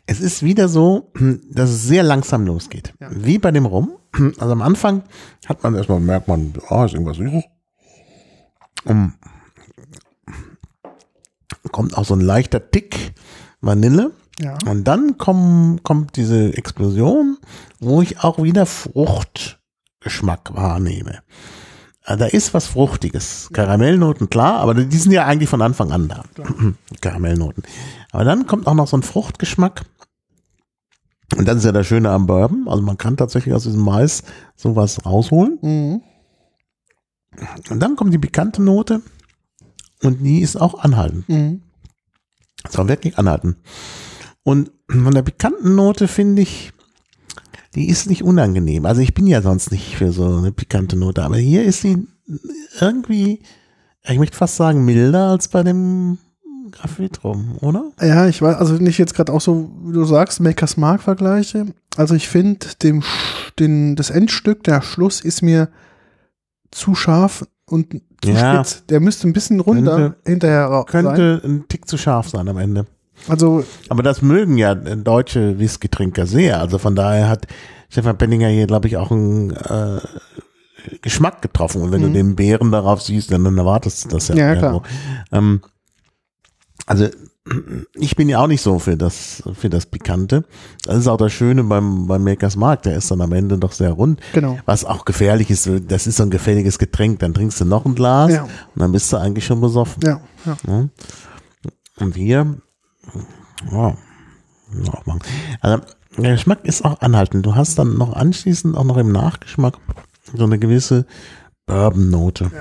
Es ist wieder so, dass es sehr langsam losgeht. Ja. Wie bei dem Rum. Also am Anfang hat man erstmal, merkt man, ah, ist irgendwas Süßes. Um, kommt auch so ein leichter Tick Vanille. Ja. Und dann kommen, kommt diese Explosion, wo ich auch wieder Fruchtgeschmack wahrnehme. Also Da ist was Fruchtiges. Karamellnoten, klar, aber die sind ja eigentlich von Anfang an da. Karamellnoten. Aber dann kommt auch noch so ein Fruchtgeschmack. Und das ist ja das Schöne am Bourbon. Also man kann tatsächlich aus diesem Mais sowas rausholen. Mhm. Und dann kommt die pikante Note. Und die ist auch anhaltend. Mhm. Das war wirklich anhalten. Und von der pikanten Note finde ich, die ist nicht unangenehm. Also ich bin ja sonst nicht für so eine pikante Note, aber hier ist sie irgendwie, ich möchte fast sagen, milder als bei dem Graphitrum, oder? Ja, ich weiß, also nicht jetzt gerade auch so, wie du sagst, Makers Mark vergleiche. Also ich finde, dem den, das Endstück, der Schluss ist mir zu scharf und zu Ja. spitz. Der müsste ein bisschen runter Könnte- hinterher ra- sein. Könnte ein Tick zu scharf sein am Ende. Also Aber das mögen ja deutsche Whisky-Trinker sehr. Also von daher hat Stefan Penninger hier, glaube ich, auch einen äh, Geschmack getroffen. Und wenn du Mhm. den Beeren darauf siehst, dann, dann erwartest du das ja. Ja, klar. Ähm, Also ich bin ja auch nicht so für das, für das Pikante. Das ist auch das Schöne beim, beim Makers Mark. Der ist dann am Ende doch sehr rund. Genau. Was auch gefährlich ist, das ist so ein gefährliches Getränk. Dann trinkst du noch ein Glas Ja. und dann bist du eigentlich schon besoffen. Ja, ja. Ne? Und hier, ja. Also, der Geschmack ist auch anhaltend. Du hast dann noch anschließend auch noch im Nachgeschmack so eine gewisse Bourbon-Note.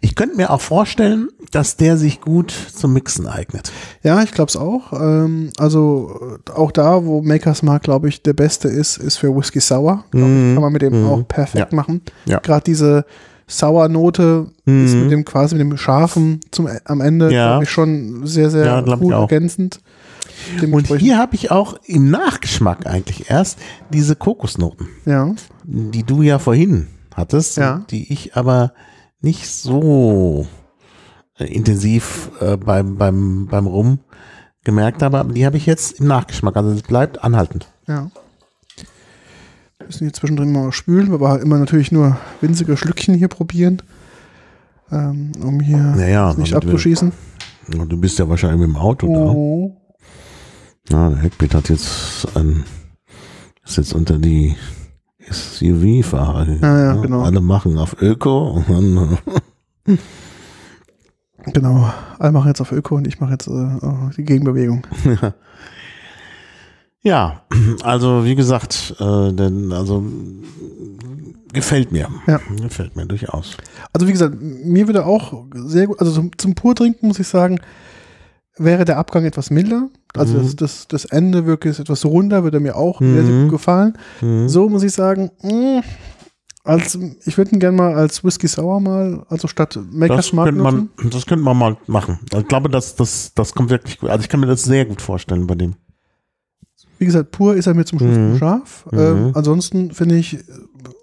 Ich könnte mir auch vorstellen, dass der sich gut zum Mixen eignet. Ja, ich glaube es auch. Ähm, also äh, auch da, wo Makers Mark, glaube ich, der beste ist, ist für Whisky Sour. Ich, Mhm. Kann man mit dem Mhm. auch perfekt Ja. machen. Ja. Gerade diese Sauernote ist Mhm. mit dem quasi mit dem Scharfen zum am Ende Ja. ich schon sehr, sehr Ja, gut ergänzend. Und hier habe ich auch im Nachgeschmack eigentlich erst diese Kokosnoten, ja, die du ja vorhin hattest, Ja. die ich aber nicht so äh, intensiv äh, beim, beim, beim Rum gemerkt habe, aber die habe ich jetzt im Nachgeschmack. Also es bleibt anhaltend. ja. Wir müssen hier zwischendrin mal spülen, aber immer natürlich nur winzige Schlückchen hier probieren, ähm, um hier Naja, nicht damit wir- abzuschießen. Du bist ja wahrscheinlich mit dem Auto Oh. da. Ja, der Heckbit hat jetzt ein, ist jetzt unter die SUV-Fahrer. Ja, ja, genau. Alle machen auf Öko Genau, alle machen jetzt auf Öko und ich mache jetzt äh, die Gegenbewegung. Ja, also wie gesagt, äh, denn also gefällt mir. Ja. Gefällt mir durchaus. Also wie gesagt, mir würde auch sehr gut, also zum, zum Purtrinken muss ich sagen, wäre der Abgang etwas milder. Also Mhm. das, das, das Ende wirklich ist etwas runder, würde mir auch Mhm. sehr, sehr gut gefallen. Mhm. So muss ich sagen, mh, als, ich würde ihn gerne mal als Whisky Sour mal, also statt Makers Das Mark könnte, man, das könnte man mal machen. Ich glaube, das, das, das kommt wirklich gut. Also ich kann mir das sehr gut vorstellen bei dem. Wie gesagt, pur ist er mir zum Schluss Mhm. scharf. Mhm. Ähm, ansonsten finde ich äh,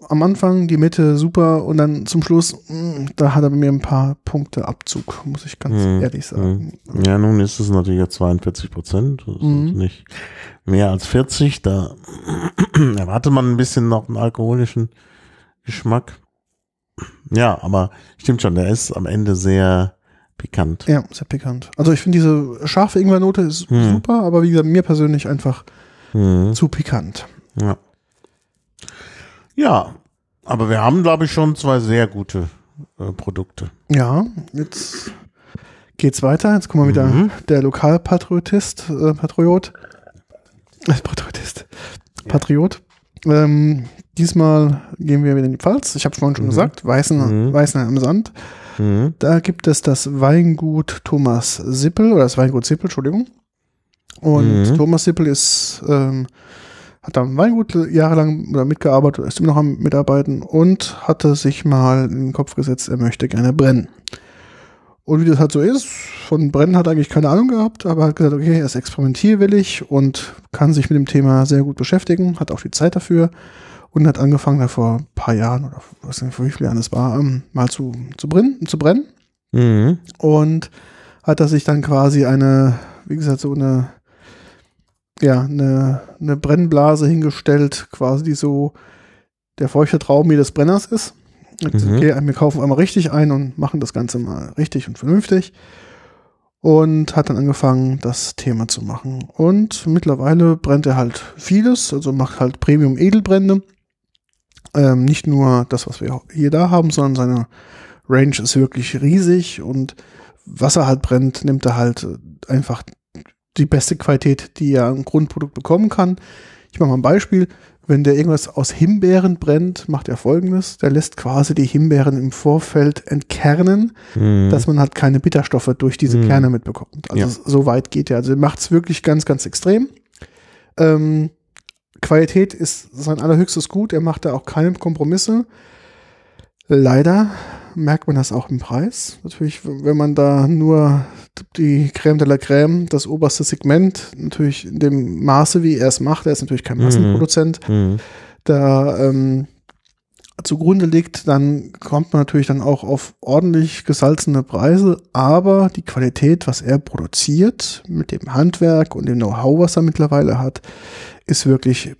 am Anfang die Mitte super und dann zum Schluss, mh, da hat er mir ein paar Punkte Abzug, muss ich ganz Mhm. ehrlich sagen. Ja, nun ist es natürlich jetzt 42 Prozent. Das ist Mhm. nicht mehr als 40. Da erwartet man ein bisschen noch einen alkoholischen Geschmack. Ja, aber stimmt schon, der ist am Ende sehr pikant. Ja, sehr pikant. Also ich finde diese scharfe Ingwernote ist Hm. super, aber wie gesagt, mir persönlich einfach Mhm. zu pikant. Ja. Ja, aber wir haben, glaube ich, schon zwei sehr gute äh, Produkte. Ja, jetzt geht's weiter. Jetzt kommen wir wieder Mhm. der Lokalpatriotist, äh, Patriot. Äh, Patriotist. Patriot. Ähm, diesmal gehen wir wieder in die Pfalz. Ich habe vorhin schon Mhm. gesagt, Weißen, Mhm. Weißen am Sand. Mhm. Da gibt es das Weingut Thomas Sippel oder das Weingut Sippel, Entschuldigung. Und Mhm. Thomas Sippel ist, ähm, hat da im Weingut jahrelang mitgearbeitet, ist immer noch am Mitarbeiten und hatte sich mal in den Kopf gesetzt, er möchte gerne brennen. Und wie das halt so ist, von Brennen hat er eigentlich keine Ahnung gehabt, aber hat gesagt, okay, er ist experimentierwillig und kann sich mit dem Thema sehr gut beschäftigen, hat auch die Zeit dafür und hat angefangen, da vor ein paar Jahren oder was nicht, vor wie vielen Jahren es war, ähm, mal zu, zu brennen, zu brennen Mhm. und hat er sich dann quasi eine, wie gesagt, so eine, ja, eine, eine Brennblase hingestellt, quasi die so der feuchte Traum des Brenners ist. Mhm. Okay, wir kaufen einmal richtig ein und machen das Ganze mal richtig und vernünftig. Und hat dann angefangen, das Thema zu machen. Und mittlerweile brennt er halt vieles, also macht halt Premium-Edelbrände. Ähm, nicht nur das, was wir hier da haben, sondern seine Range ist wirklich riesig und was er halt brennt, nimmt er halt einfach die beste Qualität, die er am Grundprodukt bekommen kann. Ich mache mal ein Beispiel. Wenn der irgendwas aus Himbeeren brennt, macht er folgendes. Der lässt quasi die Himbeeren im Vorfeld entkernen, Mhm. dass man halt keine Bitterstoffe durch diese Mhm. Kerne mitbekommt. Also Ja. so weit geht er. Also er macht es wirklich ganz, ganz extrem. Ähm, Qualität ist sein allerhöchstes Gut. Er macht da auch keine Kompromisse. Leider merkt man das auch im Preis. Natürlich, wenn man da nur die Crème de la Crème, das oberste Segment, natürlich in dem Maße, wie er es macht, er ist natürlich kein Mhm. Massenproduzent, Mhm. da ähm, zugrunde liegt, dann kommt man natürlich dann auch auf ordentlich gesalzene Preise, aber die Qualität, was er produziert, mit dem Handwerk und dem Know-how, was er mittlerweile hat, ist wirklich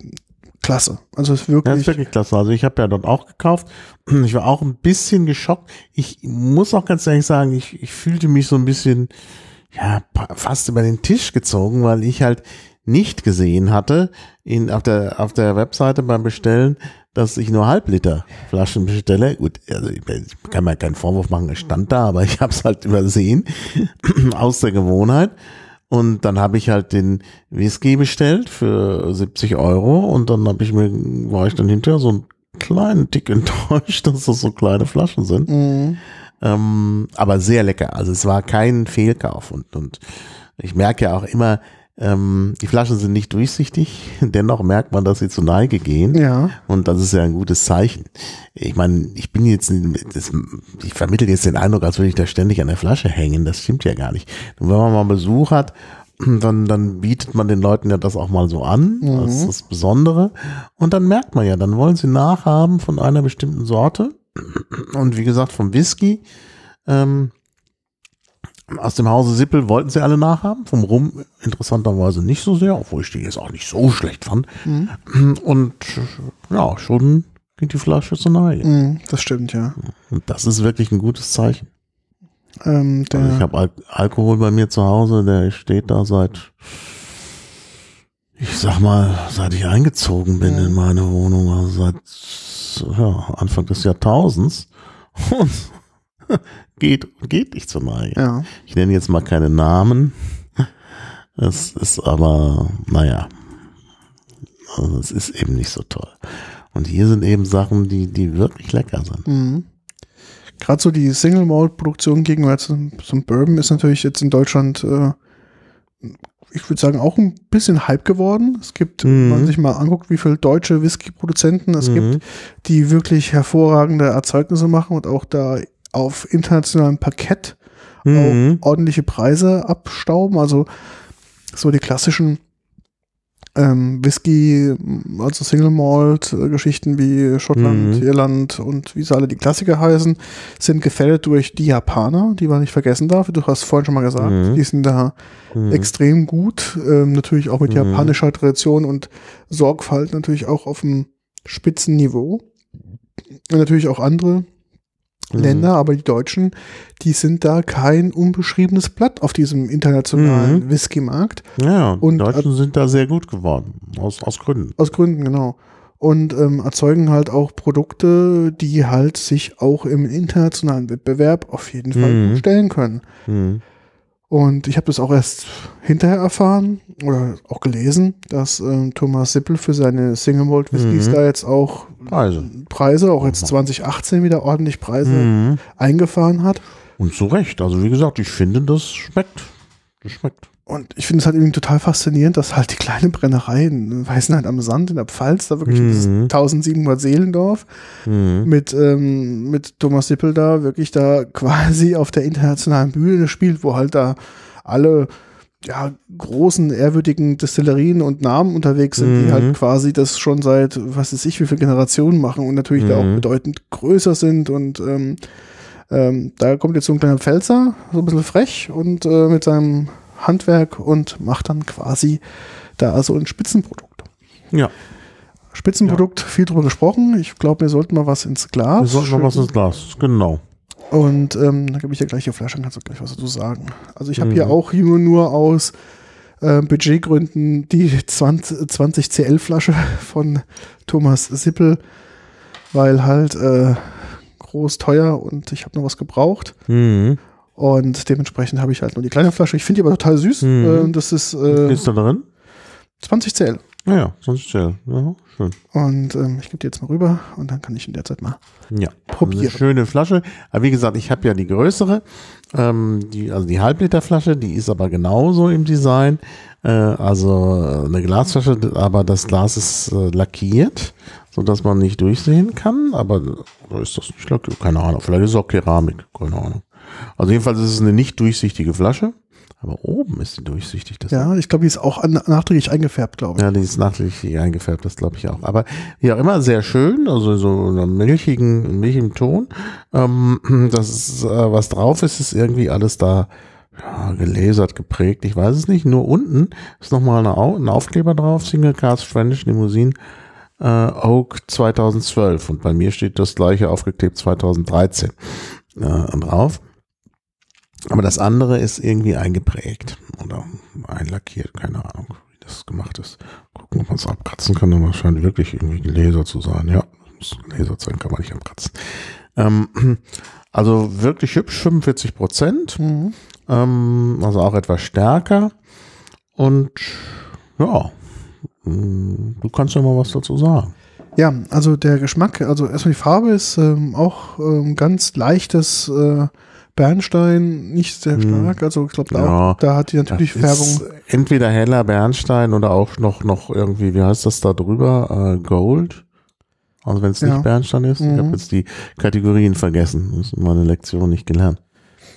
klasse. Also ist Ja, wirklich, ist wirklich klasse. Also ich habe ja dort auch gekauft. Ich war auch ein bisschen geschockt. Ich muss auch ganz ehrlich sagen, ich, ich fühlte mich so ein bisschen ja fast über den Tisch gezogen, weil ich halt nicht gesehen hatte in, auf, der, auf der Webseite beim Bestellen, dass ich nur Halbliter Flaschen bestelle. Gut, also ich, ich kann mir keinen Vorwurf machen, es stand da, aber ich habe es halt übersehen aus der Gewohnheit. Und dann habe ich halt den Whisky bestellt für 70 Euro und dann habe ich mir, war ich dann hinterher so einen kleinen Tick enttäuscht, dass das so kleine Flaschen sind. Mhm. Ähm, aber sehr lecker. Also es war kein Fehlkauf und, und ich merke ja auch immer, ähm, die Flaschen sind nicht durchsichtig, dennoch merkt man, dass sie zur Neige gehen. Ja. Und das ist ja ein gutes Zeichen. Ich meine, ich bin jetzt, das, ich vermittle jetzt den Eindruck, als würde ich da ständig an der Flasche hängen. Das stimmt ja gar nicht. Und wenn man mal Besuch hat, dann, dann bietet man den Leuten ja das auch mal so an, Mhm. als das Besondere. Und dann merkt man ja, dann wollen sie nachhaben von einer bestimmten Sorte. Und wie gesagt, vom Whisky. Ähm, aus dem Hause Sippel wollten sie alle nachhaben, vom Rum interessanterweise nicht so sehr, obwohl ich die jetzt auch nicht so schlecht fand. Mhm. Und ja, schon geht die Flasche zur Neige. Mhm, das stimmt, ja. Und das ist wirklich ein gutes Zeichen. Ähm, Also ich habe Al Alkohol bei mir zu Hause, der steht da seit, ich sag mal, seit ich eingezogen bin Ja. in meine Wohnung, also seit ja, Anfang des Jahrtausends. Und geht, geht nicht zur Neige. ja. Ich nenne jetzt mal keine Namen. Es ist aber, naja, also es ist eben nicht so toll. Und hier sind eben Sachen, die, die wirklich lecker sind. Mhm. Gerade so die Single Malt Produktion gegenüber zum, zum Bourbon ist natürlich jetzt in Deutschland, äh, ich würde sagen, auch ein bisschen Hype geworden. Es gibt, wenn Mhm. man sich mal anguckt, wie viele deutsche Whisky-Produzenten es Mhm. gibt, die wirklich hervorragende Erzeugnisse machen und auch da auf internationalem Parkett Mhm. auch ordentliche Preise abstauben. Also so die klassischen ähm, Whisky, also Single Malt äh, Geschichten wie Schottland, Mhm. Irland und wie sie alle die Klassiker heißen, sind gefällt durch die Japaner, die man nicht vergessen darf. Du hast vorhin schon mal gesagt, Mhm. die sind da Mhm. extrem gut. Ähm, natürlich auch mit Mhm. japanischer Tradition und Sorgfalt natürlich auch auf einem Spitzenniveau. Und natürlich auch andere Mhm. Länder, aber die Deutschen, die sind da kein unbeschriebenes Blatt auf diesem internationalen Mhm. Whisky-Markt. Ja, und die Deutschen sind da sehr gut geworden. Aus, aus Gründen. Aus Gründen, genau. Und ähm, erzeugen halt auch Produkte, die halt sich auch im internationalen Wettbewerb auf jeden Fall Mhm. stellen können. Mhm. Und ich habe das auch erst hinterher erfahren oder auch gelesen, dass ähm, Thomas Sippel für seine Single Malt Whiskys Mhm. da jetzt auch Preise. Preise, auch jetzt 2018 wieder ordentlich Preise Mhm. eingefahren hat. Und zu Recht. Also wie gesagt, ich finde, das schmeckt. Das schmeckt. Und ich finde es halt irgendwie total faszinierend, dass halt die kleine Brennerei in Weißenheit am Sand in der Pfalz, da wirklich Mhm. dieses 1700 Seelendorf Mhm. mit, ähm, mit Thomas Sippel da wirklich da quasi auf der internationalen Bühne spielt, wo halt da alle ja, großen, ehrwürdigen Destillerien und Namen unterwegs sind, die Mhm. halt quasi das schon seit, was weiß ich, wie viele Generationen machen und natürlich da auch Mhm. bedeutend größer sind und ähm, ähm, da kommt jetzt so ein kleiner Pfälzer, so ein bisschen frech und äh, mit seinem Handwerk und macht dann quasi da so ein Spitzenprodukt. Ja, Spitzenprodukt, viel drüber gesprochen. Ich glaube, wir sollten mal was ins Glas. wir sollten noch was ins Glas. Genau. Und ähm, dann gebe ich dir gleich die Flasche, dann kannst du gleich was dazu sagen. Also ich habe Mhm. hier auch nur, nur aus äh, Budgetgründen die 20, 20 CL Flasche von Thomas Sippel, weil halt äh, groß, teuer und ich habe noch was gebraucht. Mhm. Und dementsprechend habe ich halt nur die kleine Flasche. Ich finde die aber total süß. Mhm. Äh, das ist äh, ist da drin? 20 CL. Ja, ja, sonst still. Ja, schön. Und ähm, ich gebe die jetzt mal rüber und dann kann ich in der Zeit mal Ja, probieren. Eine schöne Flasche. Aber wie gesagt, ich habe ja die größere, ähm, die, also die Halbliterflasche, die ist aber genauso im Design. Äh, also äh, eine Glasflasche, aber das Glas ist äh, lackiert, sodass man nicht durchsehen kann. Aber oder ist das nicht lackiert? Keine Ahnung. Vielleicht ist es auch Keramik. Keine Ahnung. Also jedenfalls ist es eine nicht durchsichtige Flasche. Aber oben ist sie durchsichtig. Das Ja, ich glaube, die ist auch an, nachträglich eingefärbt, glaube ich. ja, die ist nachträglich eingefärbt, das glaube ich auch. Aber wie auch immer, sehr schön, also so einen milchigen, milchigen Ton. Ähm, das ist, äh, was drauf ist, ist irgendwie alles da ja, gelasert, geprägt. Ich weiß es nicht. Nur unten ist nochmal eine Au ein Aufkleber drauf, Single Cast Spanish Limousine äh, Oak 2012. Und bei mir steht das gleiche aufgeklebt 2013 äh, drauf. Aber das andere ist irgendwie eingeprägt oder einlackiert, keine Ahnung, wie das gemacht ist. Gucken, ob man es abkratzen kann, aber es scheint wirklich irgendwie ein Laser zu sein. Ja, Laser sein kann man nicht abkratzen. Ähm, also wirklich hübsch, 45 Prozent. Mhm. Ähm, also auch etwas stärker. Und ja, du kannst ja mal was dazu sagen. Ja, also der Geschmack, also erstmal die Farbe ist ähm, auch ähm, ganz leichtes äh, Bernstein, nicht sehr Hm. stark. Also ich glaube, da, Ja, da hat die natürlich Färbung. entweder heller Bernstein oder auch noch, noch irgendwie, wie heißt das da drüber? Äh, Gold? Also wenn es Ja. nicht Bernstein ist. Ich Mhm. habe jetzt die Kategorien vergessen. Das ist meine Lektion nicht gelernt.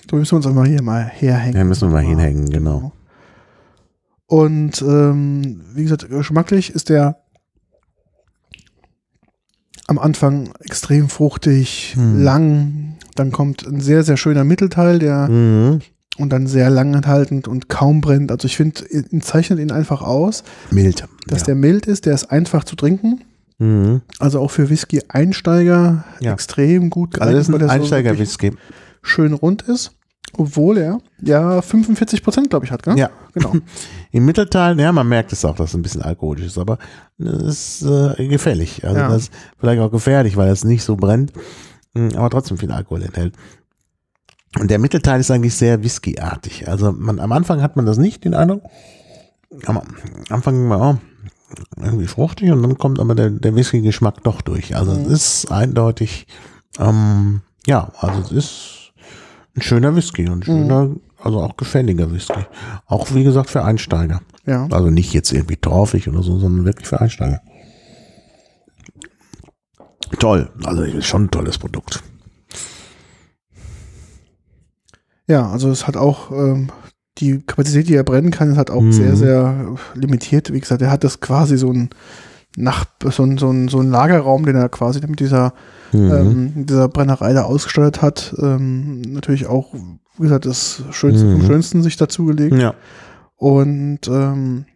Da müssen wir uns einfach hier mal herhängen. Ja, müssen wir mal hinhängen, genau. Und ähm, wie gesagt, geschmacklich ist der am Anfang extrem fruchtig, Hm. lang. Dann kommt ein sehr, sehr schöner Mittelteil, der Mhm. und dann sehr lang enthaltend und kaum brennt. Also ich finde, ihn zeichnet ihn einfach aus, Mild. dass ja. der mild ist, der ist einfach zu trinken. Mhm. Also auch für Whisky-Einsteiger Ja. extrem gut Also das ist weil ein der so Einsteiger-Whisky. schön rund ist. Obwohl er ja 45 Prozent, glaube ich, hat, gell? Ja. Genau. Im Mittelteil, ja, man merkt es auch, dass es ein bisschen alkoholisch ist, aber es ist äh, gefährlich. Also Ja. das ist vielleicht auch gefährlich, weil es nicht so brennt, aber trotzdem viel Alkohol enthält. Und der Mittelteil ist eigentlich sehr whiskyartig. Also man, am Anfang hat man das nicht, den Eindruck. Am Anfang war oh, irgendwie fruchtig und dann kommt aber der, der Whisky-Geschmack doch durch. Also es ist eindeutig, ähm, ja, also es ist ein schöner Whisky und ein schöner, also auch gefälliger Whisky. Auch wie gesagt für Einsteiger. Ja. Also nicht jetzt irgendwie torfig oder so, sondern wirklich für Einsteiger. Toll, also ist schon ein tolles Produkt. Ja, also es hat auch ähm, die Kapazität, die er brennen kann, ist halt auch Mhm. sehr, sehr limitiert. Wie gesagt, er hat das quasi so ein Nach so ein, so ein, so ein Lagerraum, den er quasi mit dieser, Mhm. ähm, dieser Brennerei da ausgestattet hat. Ähm, natürlich auch, wie gesagt, das Schönste Mhm. vom Schönsten sich dazugelegt. ja. Und ähm,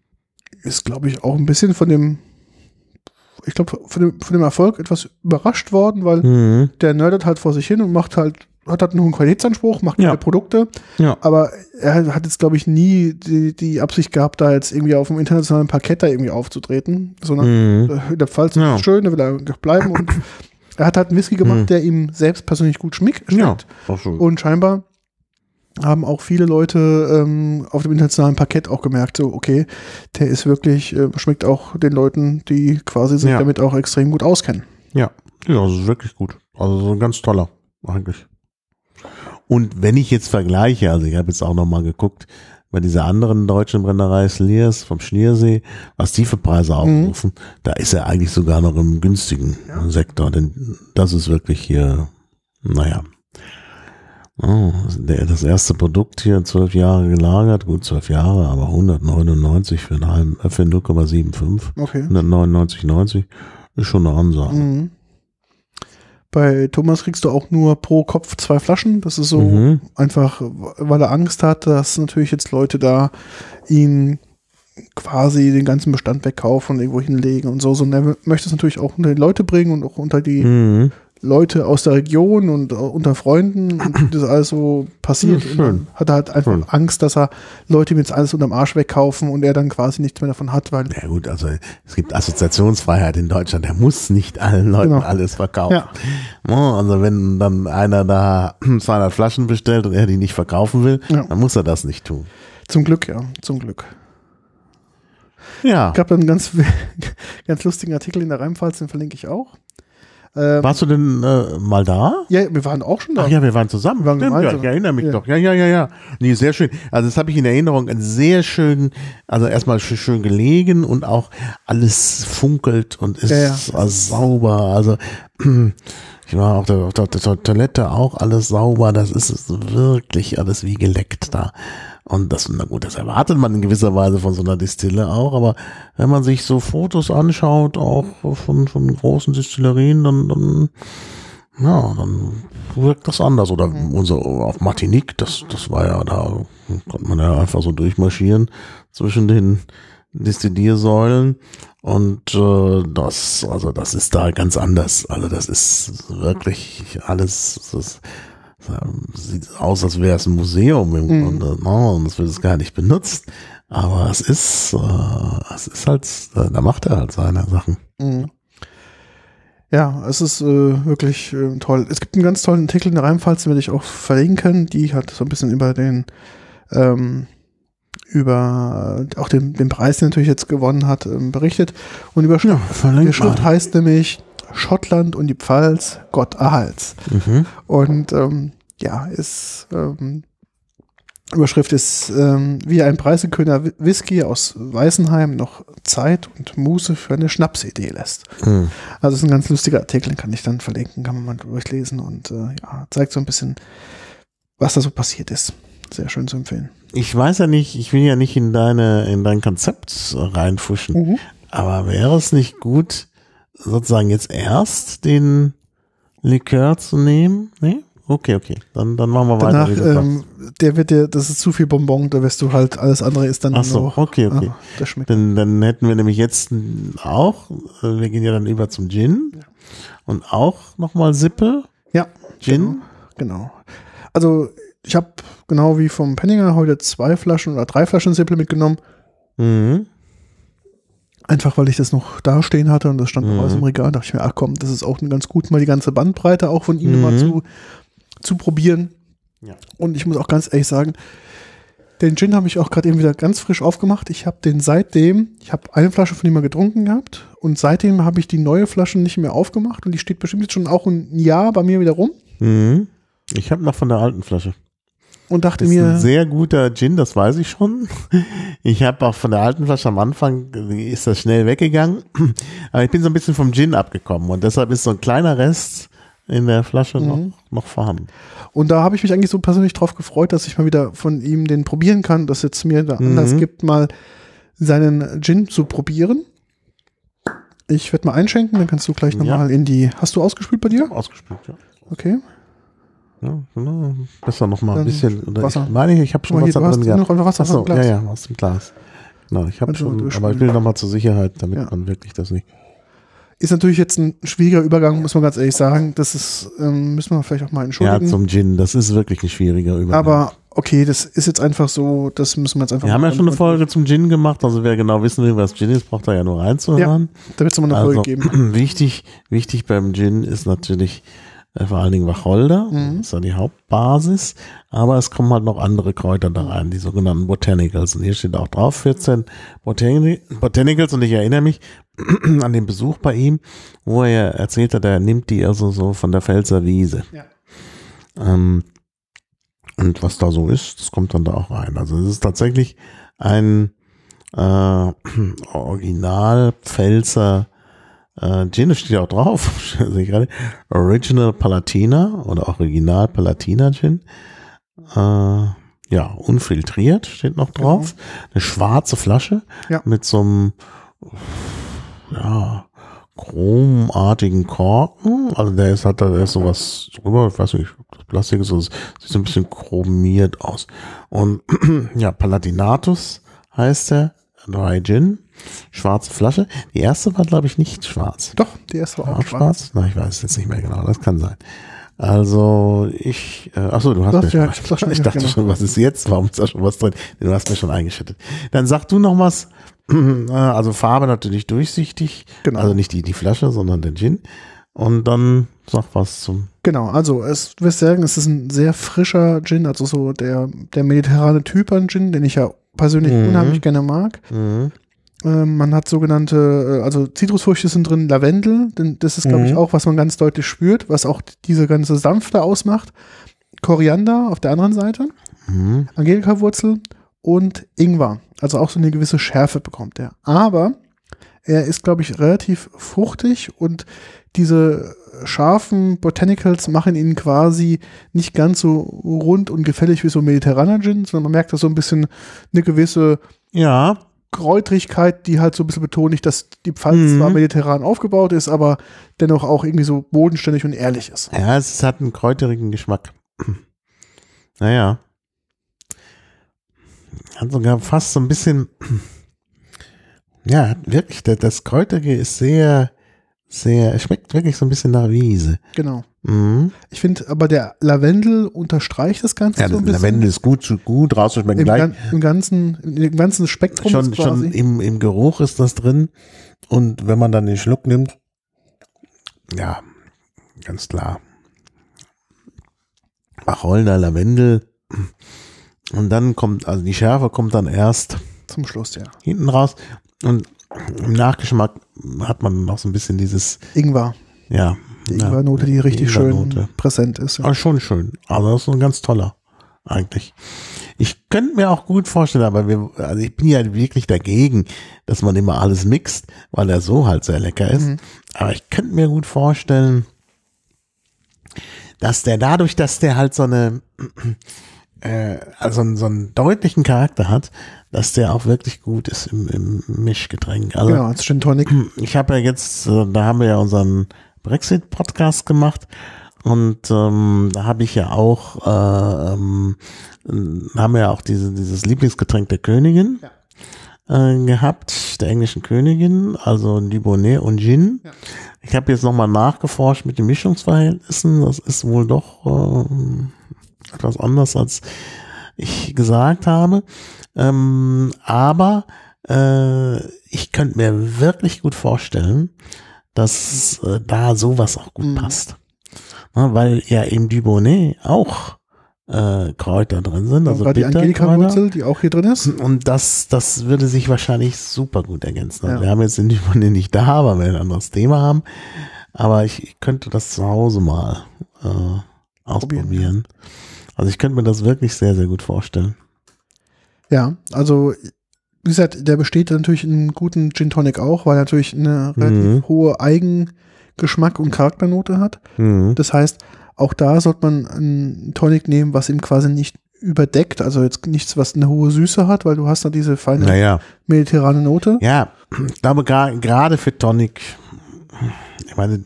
ist, glaube ich, auch ein bisschen von dem, ich glaube, von dem, von dem Erfolg etwas überrascht worden, weil Mhm. der nerdet halt vor sich hin und macht halt, hat halt einen hohen Qualitätsanspruch, macht Ja. Produkte, Ja. aber er hat jetzt, glaube ich, nie die, die Absicht gehabt, da jetzt irgendwie auf dem internationalen Parkett da irgendwie aufzutreten, sondern Mhm. äh, der Pfalz Ja. ist schön, da will er bleiben und er hat halt einen Whisky gemacht, Mhm. der ihm selbst persönlich gut schmeckt. Ja. Und scheinbar haben auch viele Leute ähm, auf dem internationalen Parkett auch gemerkt, so, okay, der ist wirklich, äh, schmeckt auch den Leuten, die quasi sich Ja. damit auch extrem gut auskennen. Ja, ja, das ist wirklich gut. Also so ein ganz toller, eigentlich. Und wenn ich jetzt vergleiche, also ich habe jetzt auch noch mal geguckt, bei dieser anderen deutschen Brennerei Sliers vom Schliersee, was die für Preise aufrufen, da ist er eigentlich sogar noch im günstigen Sektor, denn das ist wirklich hier, naja. Oh, der, das erste Produkt hier, zwölf Jahre gelagert, gut zwölf Jahre, aber 199 für, einen halben, äh, für 0,75, Okay. 199,90 ist schon eine Ansage. Mhm. Bei Thomas kriegst du auch nur pro Kopf zwei Flaschen. Das ist so Mhm. einfach, weil er Angst hat, dass natürlich jetzt Leute da ihn quasi den ganzen Bestand wegkaufen und irgendwo hinlegen und so. Sondern er möchte es natürlich auch unter die Leute bringen und auch unter die Mhm. Leute aus der Region und äh, unter Freunden und das alles so passiert. Ja, schön. hat er halt einfach Schön. Angst, dass er Leute ihm jetzt alles unterm Arsch wegkaufen und er dann quasi nichts mehr davon hat, weil Ja gut, also es gibt Assoziationsfreiheit in Deutschland. Er muss nicht allen Leuten Genau. alles verkaufen. Ja. Also wenn dann einer da 200 Flaschen bestellt und er die nicht verkaufen will, Ja. dann muss er das nicht tun. zum Glück, ja, zum Glück. Ja. Es gab einen ganz, ganz lustigen Artikel in der Rheinpfalz, den verlinke ich auch. Ähm, Warst du denn äh, mal da? ja, wir waren auch schon da. Ach ja, wir waren zusammen. Wir waren Stimmt, ja, gemeinsam. ich erinnere mich Ja. doch. Ja, ja, ja, ja. Nee, sehr schön. Also das habe ich in Erinnerung. Sehr schön, also erstmal schön, gelegen und auch alles funkelt und ist Ja, ja. sauber. Also ich war auf der, auf der, Toilette auch alles sauber. Das ist wirklich alles wie geleckt da. Und das, na gut, das erwartet man in gewisser Weise von so einer Distille auch, aber wenn man sich so Fotos anschaut, auch von, von großen Distillerien, dann, dann ja, dann wirkt das anders. Oder unser auf Martinique, das, das war ja, da konnte man ja einfach so durchmarschieren zwischen den Destilliersäulen. Und äh, das, also das ist da ganz anders. Also das ist wirklich alles, das ist sieht aus, als wäre es ein Museum im Mhm. Grunde, ne? und es wird es gar nicht benutzt. Aber es ist, äh, es ist halt, äh, da macht er halt seine Sachen. Mhm. Ja, es ist äh, wirklich äh, toll. Es gibt einen ganz tollen Artikel in der Rheinpfalz, den werde ich auch verlinken. Die hat so ein bisschen über den, ähm, über äh, auch den, den Preis, den er natürlich jetzt gewonnen hat, ähm, berichtet. Und die Überschrift, die Überschrift heißt nämlich Schottland und die Pfalz, Gott erhalts. Mhm. Und ähm, ja, ist ähm, Überschrift ist ähm, wie ein preisgekrönter Whi- Whisky aus Weißenheim noch Zeit und Muße für eine Schnapsidee lässt. Mhm. Also es ist ein ganz lustiger Artikel, den kann ich dann verlinken, kann man mal durchlesen und äh, ja, zeigt so ein bisschen, was da so passiert ist. Sehr schön zu empfehlen. Ich weiß ja nicht, ich will ja nicht in deine, in dein Konzept reinfuschen, Mhm. aber wäre es nicht gut, sozusagen jetzt erst den Likör zu nehmen? Nee? Okay, okay. Dann, dann machen wir weiter. Danach, sagst. ähm, der wird dir, das ist zu viel Bonbon, da wirst du halt, alles andere ist dann Ach so, noch. okay, okay. Ah, das schmeckt. Dann, dann hätten wir nämlich jetzt auch, äh, wir gehen ja dann über zum Gin Ja. und auch nochmal Sippe, Ja, Gin. genau. Also ich habe genau wie vom Penninger heute zwei Flaschen oder drei Flaschen Sippel mitgenommen. Mhm. Einfach weil ich das noch da stehen hatte und das stand noch Mhm. alles im Regal. Da dachte ich mir, ach komm, das ist auch ganz gut, mal die ganze Bandbreite auch von ihm Mhm. mal zu, zu probieren. Ja. Und ich muss auch ganz ehrlich sagen, den Gin habe ich auch gerade eben wieder ganz frisch aufgemacht. Ich habe den seitdem, ich habe eine Flasche von ihm mal getrunken gehabt und seitdem habe ich die neue Flasche nicht mehr aufgemacht und die steht bestimmt jetzt schon auch ein Jahr bei mir wieder rum Mhm. Ich habe noch von der alten Flasche. Und dachte Das ist ein mir, sehr guter Gin, das weiß ich schon. Ich habe auch von der alten Flasche am Anfang, ist das schnell weggegangen. Aber ich bin so ein bisschen vom Gin abgekommen und deshalb ist so ein kleiner Rest in der Flasche noch, Mhm. noch vorhanden. Und da habe ich mich eigentlich so persönlich drauf gefreut, dass ich mal wieder von ihm den probieren kann, dass jetzt mir da Mhm. Anlass gibt, mal seinen Gin zu probieren. Ich werde mal einschenken, dann kannst du gleich Ja. nochmal in die. Hast du ausgespült bei dir? Ausgespült, ja. Okay. Ja. Besser noch mal ein bisschen. Oder Wasser. Ich meine, ich habe schon mal Wasser hier, drin gehabt. noch Wasser Ach so, aus dem Glas. Ja, ja, aus dem Glas. Genau, ich habe mal schon, aber ich will noch mal zur Sicherheit, damit Ja. man wirklich das nicht. Ist natürlich jetzt ein schwieriger Übergang, muss man ganz ehrlich sagen. Das ist, ähm, müssen wir vielleicht auch mal Ja, entschuldigen. zum Gin, das ist wirklich ein schwieriger Übergang. Aber okay, das ist jetzt einfach so, das müssen wir jetzt einfach wir haben ja mal- schon eine Folge zum Gin gemacht, also wer genau wissen will, was Gin ist, braucht da ja nur reinzuhören. Da wird es nochmal eine Also Folge geben. wichtig, wichtig beim Gin ist natürlich vor allen Dingen Wacholder, Mhm. das ist ja die Hauptbasis, aber es kommen halt noch andere Kräuter da rein, die sogenannten Botanicals. Und hier steht auch drauf 14 Botani Botanicals und ich erinnere mich an den Besuch bei ihm, wo er erzählt hat, er nimmt die also so von der Pfälzer Wiese. Ja. Ähm, und was da so ist, das kommt dann da auch rein. Also es ist tatsächlich ein äh, Original Pfälzer äh, Gin, das steht ja auch drauf, sehe ich gerade. Original Palatina oder Original Palatina Gin. Äh, ja, unfiltriert steht noch drauf. Eine schwarze Flasche Ja. mit so einem ja, chromartigen Korken. Also der ist, hat da ist sowas drüber, ich weiß nicht, ob das Plastik ist, es sieht so ein bisschen chromiert aus. Und ja, Palatinatus heißt der, Dry Gin, schwarze Flasche. Die erste war, glaube ich, nicht schwarz. Doch, die erste war War auch auch schwarz. schwarz? Na, ich weiß es jetzt nicht mehr genau, das kann sein. Also ich, äh, achso, du hast Doch, mir ja, schon, ich schon ich dachte genau. schon, was ist jetzt? Warum ist da schon was drin? Du hast mir schon eingeschüttet. Dann sag du noch was. Äh, Also Farbe natürlich durchsichtig. Genau. Also nicht die, die Flasche, sondern der Gin. Und dann sag was zum. Genau, also es du wirst sagen, es ist ein sehr frischer Gin, also so der, der mediterrane Typ an Gin, den ich ja persönlich Mhm. unheimlich gerne mag. Mhm. Ähm, man hat sogenannte, äh, also Zitrusfrüchte sind drin, Lavendel, denn das ist, glaube ich, Mhm. auch, was man ganz deutlich spürt, was auch diese ganze Sanfte ausmacht. Koriander auf der anderen Seite, Mhm. Angelika-Wurzel und Ingwer. Also auch so eine gewisse Schärfe bekommt er. Aber er ist, glaube ich, relativ fruchtig und diese scharfen Botanicals machen ihn quasi nicht ganz so rund und gefällig wie so mediterraner Gin, sondern man merkt da so ein bisschen eine gewisse Ja, Kräutrigkeit, die halt so ein bisschen betonigt, dass die Pfalz Mhm. zwar mediterran aufgebaut ist, aber dennoch auch irgendwie so bodenständig und ehrlich ist. ja, es hat einen kräuterigen Geschmack. Naja. Hat sogar fast so ein bisschen, ja, wirklich, das, das Kräuterige ist sehr, sehr, es schmeckt wirklich so ein bisschen nach Wiese. Genau. Mhm. Ich finde, aber der Lavendel unterstreicht das Ganze Ja, so ein bisschen. Lavendel ist gut, gut rauszuschmecken. Im, Gleich gan im ganzen, im ganzen Spektrum schon, quasi. schon im, im Geruch ist das drin. Und wenn man dann den Schluck nimmt, ja, ganz klar. Wacholder, Lavendel. Und dann kommt, also die Schärfe kommt dann erst Zum Schluss, ja. hinten raus. Und im Nachgeschmack hat man noch so ein bisschen dieses, Ingwer. ja. Die Ingwernote, die richtig schön Ingwernote. präsent ist. Ja. Aber schon schön. Also das ist ein ganz toller, eigentlich. Ich könnte mir auch gut vorstellen, aber wir, also ich bin ja wirklich dagegen, dass man immer alles mixt, weil er so halt sehr lecker ist. Mhm. Aber ich könnte mir gut vorstellen, dass der dadurch, dass der halt so eine, äh, also so einen deutlichen Charakter hat, dass der auch wirklich gut ist im, im Mischgetränk. Also Genau, als Gin Tonic. ich habe ja jetzt, äh, da haben wir ja unseren Brexit-Podcast gemacht und ähm, da habe ich ja auch, äh, ähm, äh, haben wir ja auch diese, dieses Lieblingsgetränk der Königin äh, gehabt, der englischen Königin, also Dubonnet und Gin. Ja. Ich habe jetzt nochmal nachgeforscht mit den Mischungsverhältnissen, das ist wohl doch äh, etwas anders, als ich gesagt habe. Ähm, aber äh, ich könnte mir wirklich gut vorstellen, dass äh, da sowas auch gut Mhm. passt. Na, weil ja im Dubonnet auch äh, Kräuter drin sind, also die. Angelika-Wurzel, die auch hier drin ist. Und das, das würde sich wahrscheinlich super gut ergänzen. Also Ja. Wir haben jetzt den Dubonnet nicht da, weil wir ein anderes Thema haben. Aber ich, ich könnte das zu Hause mal äh, ausprobieren. Also ich könnte mir das wirklich sehr, sehr gut vorstellen. Ja, also wie gesagt, der besteht natürlich in einem guten Gin Tonic auch, weil er natürlich eine Mhm. relativ hohe Eigengeschmack und Charakternote hat. Mhm. Das heißt, auch da sollte man einen Tonic nehmen, was ihm quasi nicht überdeckt, also jetzt nichts, was eine hohe Süße hat, weil du hast da diese feine Naja, mediterrane Note. ja, ich glaube gerade für Tonic, ich meine,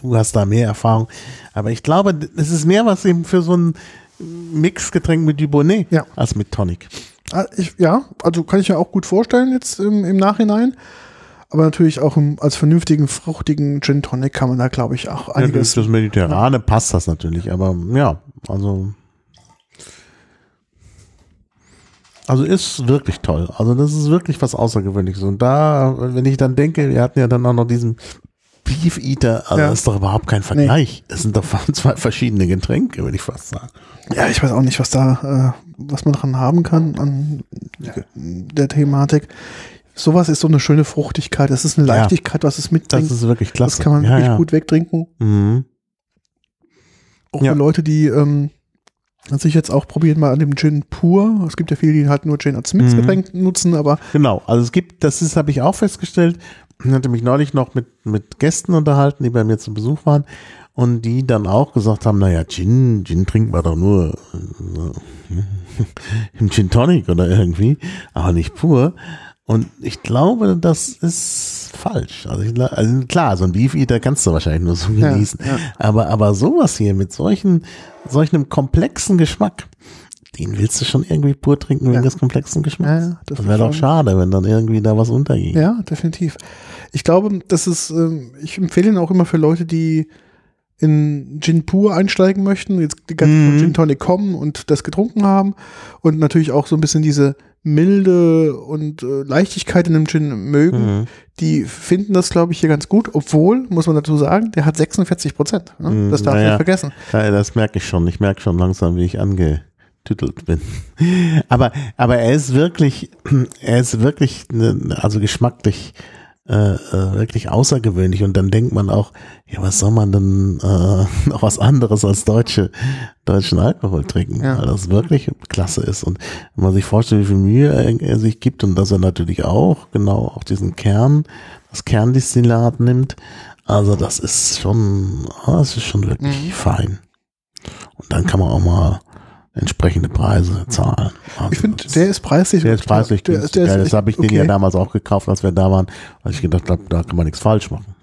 du hast da mehr Erfahrung, aber ich glaube, es ist mehr was eben für so ein Mixgetränk mit Dubonnet Ja. als mit Tonic. Ah, Ich, ja, also kann ich ja auch gut vorstellen jetzt im, im Nachhinein. Aber natürlich auch im, als vernünftigen, fruchtigen Gin Tonic kann man da, glaube ich, auch Ja, einiges. durch das Mediterrane passt das natürlich, aber ja, also. Also ist wirklich toll. Also das ist wirklich was Außergewöhnliches. Und da, wenn ich dann denke, wir hatten ja dann auch noch diesen Beef Eater, also Ja. das ist doch überhaupt kein Vergleich. Das sind doch zwei verschiedene Getränke, würde ich fast sagen. Ja, ich weiß auch nicht, was da, äh, was man dran haben kann an der Thematik. Sowas ist so eine schöne Fruchtigkeit. Das ist eine Ja. Leichtigkeit, was es Das mitbringt. ist wirklich klasse. Das kann man ja, wirklich ja. gut wegtrinken. Mhm. Auch Ja. für Leute, die ähm, sich jetzt auch probieren mal an dem Gin pur. Es gibt ja viele, die halt nur Gin als Mixgetränk Mhm. nutzen, aber Genau, also es gibt, das ist, habe ich auch festgestellt, ich hatte mich neulich noch mit, mit Gästen unterhalten, die bei mir zu Besuch waren und die dann auch gesagt haben, naja, Gin, Gin trinken wir doch nur äh, im Gin Tonic oder irgendwie, aber nicht pur. Und ich glaube, das ist falsch. Also, ich, also klar, so ein Beef Eater kannst du wahrscheinlich nur so Ja, genießen. ja. Aber, aber sowas hier mit solchen, solch einem komplexen Geschmack, den willst du schon irgendwie pur trinken wegen Ja. des komplexen Geschmacks. Ja, ja, das das wäre doch schade, wenn dann irgendwie da was untergeht. ja, definitiv. Ich glaube, das ist, ähm, ich empfehle ihn auch immer für Leute, die in Gin pur einsteigen möchten, jetzt die ganze Mhm. von Gin Tonic kommen und das getrunken haben und natürlich auch so ein bisschen diese Milde und äh, Leichtigkeit in dem Gin mögen, Mhm. die finden das, glaube ich, hier ganz gut, obwohl, muss man dazu sagen, der hat 46 Prozent. Ne? Mhm, Das darf man naja. nicht vergessen. Ja, das merke ich schon. Ich merke schon langsam, wie ich angetüttelt bin. Aber, aber er ist wirklich, er ist wirklich, ne, also geschmacklich äh, äh, wirklich außergewöhnlich. Und dann denkt man auch, ja, was soll man denn äh, noch was anderes als deutsche, deutschen Alkohol trinken? Ja. Weil das wirklich klasse ist. Und wenn man sich vorstellt, wie viel Mühe er, er sich gibt und dass er natürlich auch genau auch diesen Kern, das Kerndistillat nimmt, also das ist schon, ah, das ist schon wirklich Mhm. fein. Und dann kann man auch mal entsprechende Preise zahlen. Also Ich finde, der ist preislich. der ist preislich der, der ist ja, das habe ich den okay. ja damals auch gekauft, als wir da waren, weil ich gedacht habe, da kann man nichts falsch machen.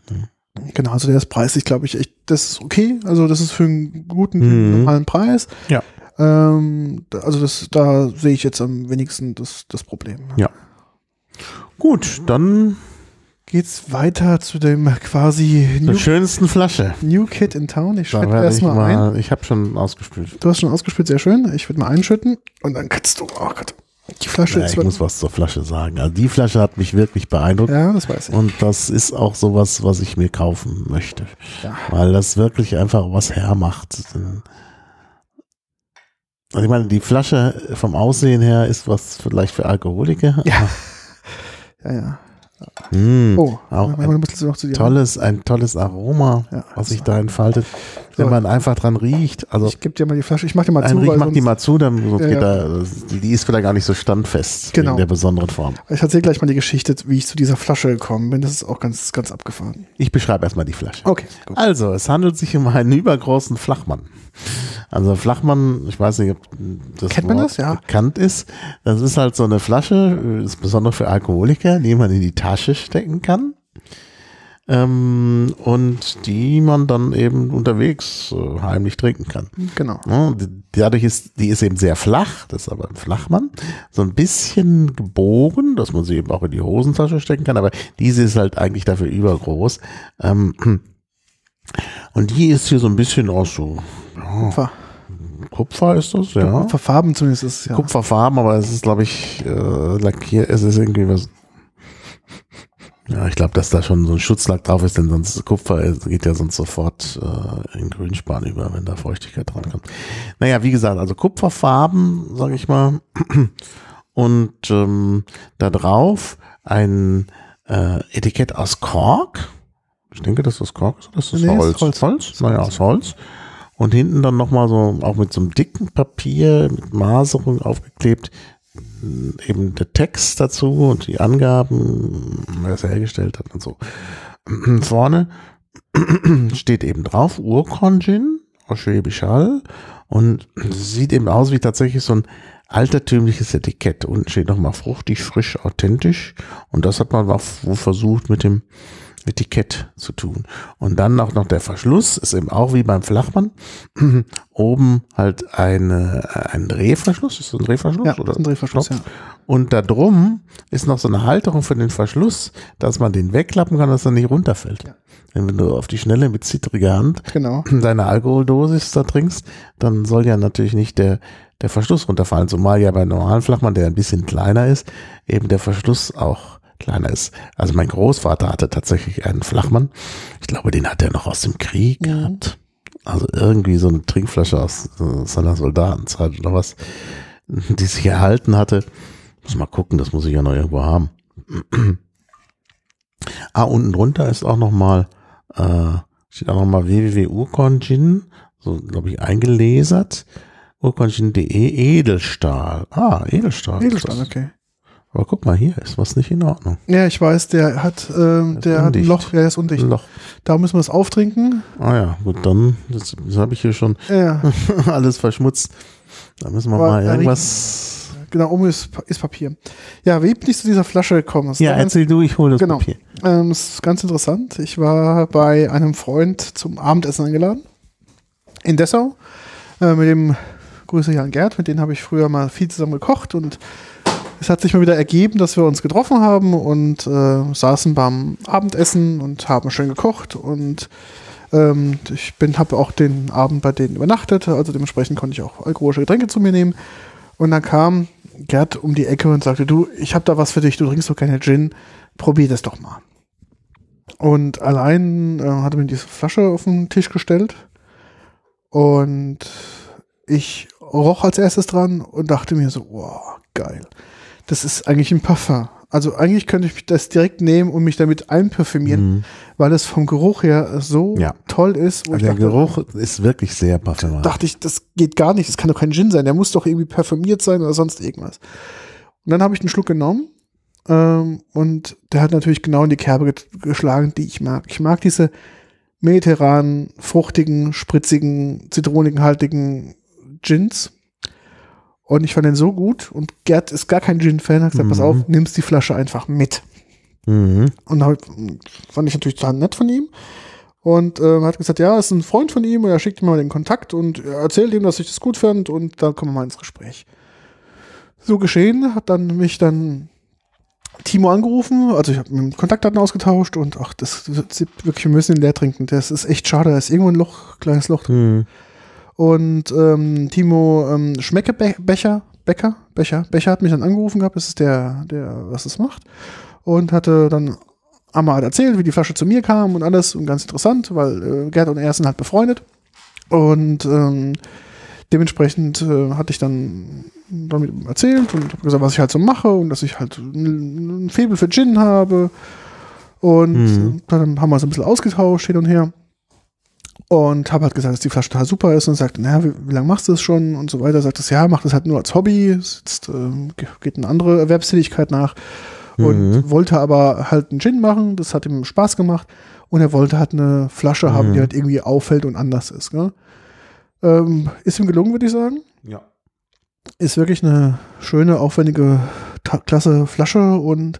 Genau, also der ist preislich, glaube ich, echt, das ist okay. Also das ist für einen guten, Mhm. normalen Preis. Ja. Ähm, also das, da sehe ich jetzt am wenigsten das, das Problem. Ja. Gut, dann geht's weiter zu dem quasi Zur New, schönsten Flasche. New Kid in Town. Ich schütte erstmal ein. mal, ich habe schon ausgespült. Du hast schon ausgespült, sehr schön. Ich würde mal einschütten und dann kannst du. Oh Gott. Die Flasche Ja, ist. ich muss was zur Flasche sagen. Also die Flasche hat mich wirklich beeindruckt. ja, das weiß ich. Und das ist auch sowas, was ich mir kaufen möchte. Ja. Weil das wirklich einfach was hermacht. Also ich meine, die Flasche vom Aussehen her ist was vielleicht für Alkoholiker. Ja. Ja, ja. Mm, Oh, Auch ein dir. tolles, ein tolles Aroma, Ja, was sich da entfaltet, wenn So. man einfach dran riecht. Also Ich gebe dir mal die Flasche. Ich mach dir mal zu, Riech weil macht die mal zu, dann sonst Ja, geht. Da, die, die ist vielleicht gar nicht so standfest Genau. in der besonderen Form. ich erzähle gleich mal die Geschichte, wie ich zu dieser Flasche gekommen bin. Das ist auch ganz, ganz abgefahren. Ich beschreibe erstmal die Flasche. Okay, gut. Also, es handelt sich um einen übergroßen Flachmann. Also Flachmann, ich weiß nicht, ob das Kennt man Wort das? Ja. bekannt ist. Das ist halt so eine Flasche, ist besonders für Alkoholiker, die man in die Tasche stecken kann. Ähm, und die man dann eben unterwegs äh, heimlich trinken kann. Genau. Ja, dadurch ist, die ist eben sehr flach, das ist aber ein Flachmann, so ein bisschen gebogen, dass man sie eben auch in die Hosentasche stecken kann, aber diese ist halt eigentlich dafür übergroß. Ähm, und die ist hier so ein bisschen aus so ja, Kupfer. Kupfer ist das, ja. Kupferfarben zumindest ist es ja. Kupferfarben, aber es ist, glaube ich, äh, lackiert, es ist irgendwie was. Ja, ich glaube, dass da schon so ein Schutzlack drauf ist, denn sonst Kupfer geht ja sonst sofort äh, in Grünspan über, wenn da Feuchtigkeit dran kommt. Naja, wie gesagt, also Kupferfarben, sage ich mal. Und ähm, da drauf ein äh, Etikett aus Kork. Ich denke, dass das Kork ist. oder ist Das Nee, ist Holz. Holz. Holz? Naja, aus Holz. Und hinten dann nochmal so, auch mit so einem dicken Papier, mit Maserung aufgeklebt, eben der Text dazu und die Angaben, wer es hergestellt hat und so. Vorne steht eben drauf Urkongin aus Schwäbisch Hall und sieht eben aus wie tatsächlich so ein altertümliches Etikett. Unten steht nochmal fruchtig, frisch, authentisch und das hat man wohl versucht mit dem Etikett zu tun. Und dann auch noch der Verschluss, ist eben auch wie beim Flachmann. Oben halt eine, ein Drehverschluss. Ist das ein Drehverschluss? Ja, das ist ein Drehverschluss, Knopf? Und da drum ist noch so eine Halterung für den Verschluss, dass man den wegklappen kann, dass er nicht runterfällt. Ja. Denn wenn du auf die Schnelle mit zittriger Hand Genau. deine Alkoholdosis da trinkst, dann soll ja natürlich nicht der, der Verschluss runterfallen. Zumal ja bei normalen Flachmann, der ein bisschen kleiner ist, eben der Verschluss auch kleiner ist. Also mein Großvater hatte tatsächlich einen Flachmann. Ich glaube, den hat er noch aus dem Krieg Mhm. gehabt. Also irgendwie so eine Trinkflasche aus äh, seiner Soldatenzeit oder was, die sich erhalten hatte. Muss mal gucken, das muss ich ja noch irgendwo haben. ah, unten drunter ist auch noch mal äh, steht auch nochmal www.urkonjin, so glaube ich eingelesert. Urkonjin.de Edelstahl. Ah, Edelstahl. Edelstein, okay. Aber guck mal, hier ist was nicht in Ordnung. Ja, ich weiß, der hat, ähm, der hat ein. Loch, ja, der ist undicht. Ein Loch. Da müssen wir es auftrinken. Ah ja, gut, dann, das, das habe ich hier schon Ja, alles verschmutzt. Da müssen wir Aber mal irgendwas. genau, oben ist, ist Papier. Ja, wie bin ich zu dieser Flasche gekommen? Ja, ganz, erzähl du, ich hole das Genau. Papier. ähm, das ist ganz interessant. Ich war bei einem Freund zum Abendessen eingeladen. In Dessau. Äh, mit dem Grüße Jan Gerd, mit dem habe ich früher mal viel zusammen gekocht und es hat sich mal wieder ergeben, dass wir uns getroffen haben und äh, saßen beim Abendessen und haben schön gekocht und ähm, ich bin habe auch den Abend bei denen übernachtet, also dementsprechend konnte ich auch alkoholische Getränke zu mir nehmen und dann kam Gerd um die Ecke und sagte, du, ich habe da was für dich, du trinkst doch keine Gin, probier das doch mal. Und allein äh, hat er mir diese Flasche auf den Tisch gestellt und ich roch als erstes dran und dachte mir so, wow, geil. Das ist eigentlich ein Parfum. Also eigentlich könnte ich das direkt nehmen und mich damit einparfümieren, Mhm. weil es vom Geruch her so Ja. toll ist. Also der dachte, Geruch ist wirklich sehr parfümerisch. dachte ich, das geht gar nicht. Das kann doch kein Gin sein. Der muss doch irgendwie parfümiert sein oder sonst irgendwas. Und dann habe ich einen Schluck genommen ähm, und der hat natürlich genau in die Kerbe geschlagen, die ich mag. Ich mag diese mediterranen, fruchtigen, spritzigen, zitronenhaltigen Gins. Und ich fand den so gut. Und Gerd ist gar kein Gin-Fan. Hat gesagt, pass Mhm. auf, nimmst die Flasche einfach mit. Mhm. Und halt, fand ich natürlich total nett von ihm. Und ähm, hat gesagt, ja, ist ein Freund von ihm und er schickt mir mal den Kontakt und er erzählt ihm, dass ich das gut fand und dann kommen wir mal ins Gespräch. So geschehen, hat dann mich dann Timo angerufen, also ich habe Kontaktdaten ausgetauscht und ach, das ist wirklich, wir müssen ihn leer trinken. Das ist echt schade, da ist irgendwo ein Loch, kleines Loch drin. Hm. Und ähm, Timo ähm, Schmeckebecher, Becker, Becher, Becher hat mich dann angerufen gehabt, das ist der, der was das macht. Und hatte dann einmal erzählt, wie die Flasche zu mir kam und alles und ganz interessant, weil äh, Gerd und er sind halt befreundet. Und ähm, dementsprechend äh, hatte ich dann damit erzählt und habe gesagt, was ich halt so mache und dass ich halt ein, Faible für Gin habe. Und Mhm. dann haben wir uns ein bisschen ausgetauscht hin und her. Und habe halt gesagt, dass die Flasche total super ist und sagte, naja, wie, wie lange machst du das schon und so weiter. Sagt es, ja, mach das halt nur als Hobby, es jetzt, ähm, ge- geht eine andere Erwerbstätigkeit nach und Mhm. wollte aber halt einen Gin machen, das hat ihm Spaß gemacht und er wollte halt eine Flasche haben, die Mhm. halt irgendwie auffällt und anders ist. Gell? Ähm, ist ihm gelungen, würde ich sagen. Ja. Ist wirklich eine schöne, aufwendige, klasse Flasche und